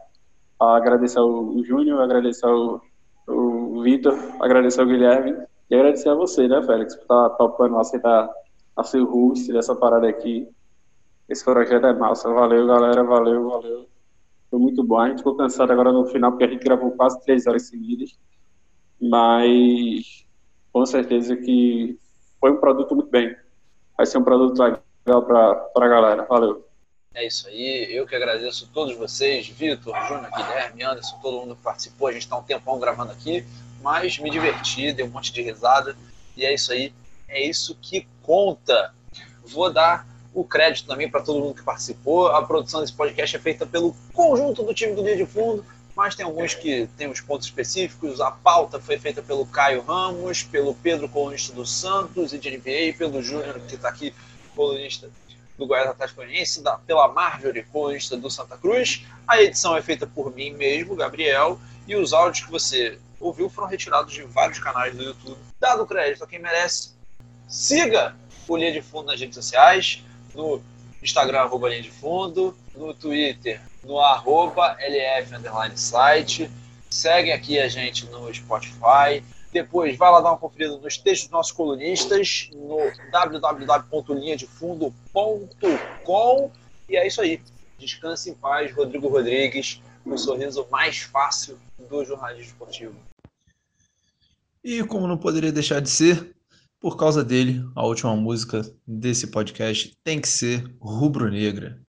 Agradecer ao Júnior, agradecer ao, ao Vitor, agradecer ao Guilherme e agradecer a você, né, Félix, por estar topando aceitar a ser host dessa parada aqui. Esse projeto é massa. Valeu, galera. Valeu, valeu. Foi muito bom. A gente ficou cansado agora no final, porque a gente gravou quase três horas seguidas. Mas com certeza que foi um produto muito bem. Vai ser um produto legal para a galera. Valeu. É isso aí, eu que agradeço a todos vocês, Vitor, Júnior, Guilherme, Anderson, todo mundo que participou. A gente está um tempão gravando aqui, mas me diverti, dei um monte de risada. E é isso aí, é isso que conta. Vou dar o crédito também para todo mundo que participou. A produção desse podcast é feita pelo conjunto do time do Dia de Fundo, mas tem alguns que tem os pontos específicos. A pauta foi feita pelo Caio Ramos, pelo Pedro, colunista do Santos e de NBA, pelo Júnior, que está aqui, colunista do Goiás Atlético Goianiense, pela Marjorie, colunista do Santa Cruz. A edição é feita por mim mesmo, Gabriel, e os áudios que você ouviu foram retirados de vários canais do YouTube. Dado crédito a quem merece, siga o Linha de Fundo nas redes sociais, no Instagram, arroba linha de fundo, no Twitter, no arroba LF underline site. Segue aqui a gente no Spotify. Depois vai lá dar uma conferida nos textos dos nossos colunistas no www.linhadefundo.com. E é isso aí. Descanse em paz, Rodrigo Rodrigues, o sorriso mais fácil do jornalismo esportivo. E como não poderia deixar de ser, por causa dele, a última música desse podcast tem que ser rubro-negra. É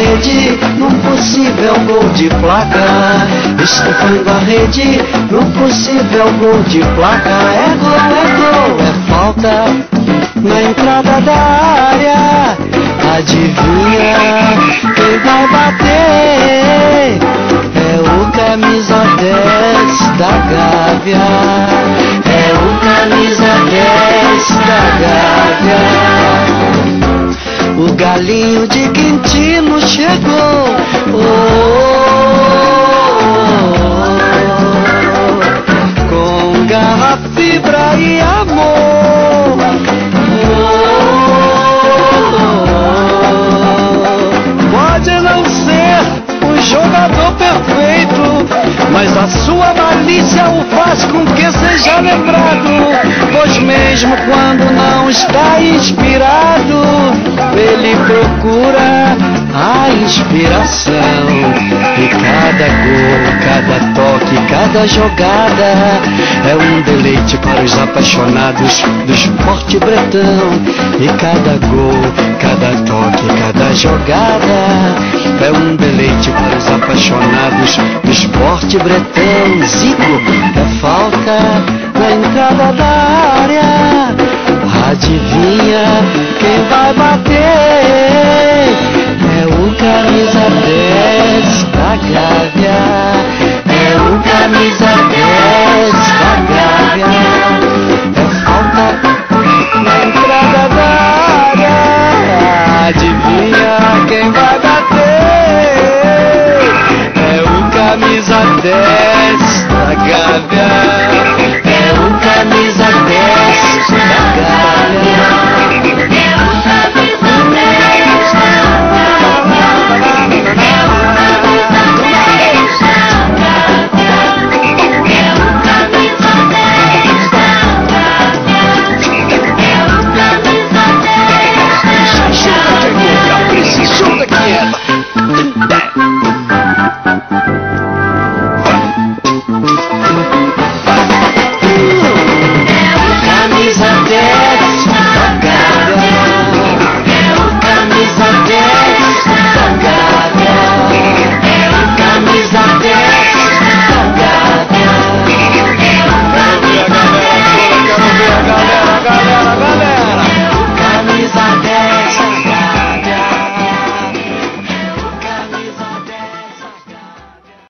rede num possível gol de placa, estufando a rede num possível gol de placa. É gol, é gol, é falta na entrada da área. Adivinha quem vai bater? É o camisa 10 da Gávea. É o camisa 10 da Gávea. O galinho de Quintino chegou. Oh, com garra, fibra e amor. Pode não ser um jogador perfeito, mas a sua malícia o faz com que seja lembrado. Pois mesmo quando não está inspirado, ele procura a inspiração. E cada gol, cada toque, cada jogada é um deleite para os apaixonados do esporte bretão. E cada gol, cada toque, cada jogada é um deleite para os apaixonados do esporte bretão. Zico é falta na entrada da área. Adivinha quem vai bater? Camisa 10 da Gávea. É o camisa 10 da Gávea. É falta na entrada da área. Adivinha quem vai bater? É o camisa 10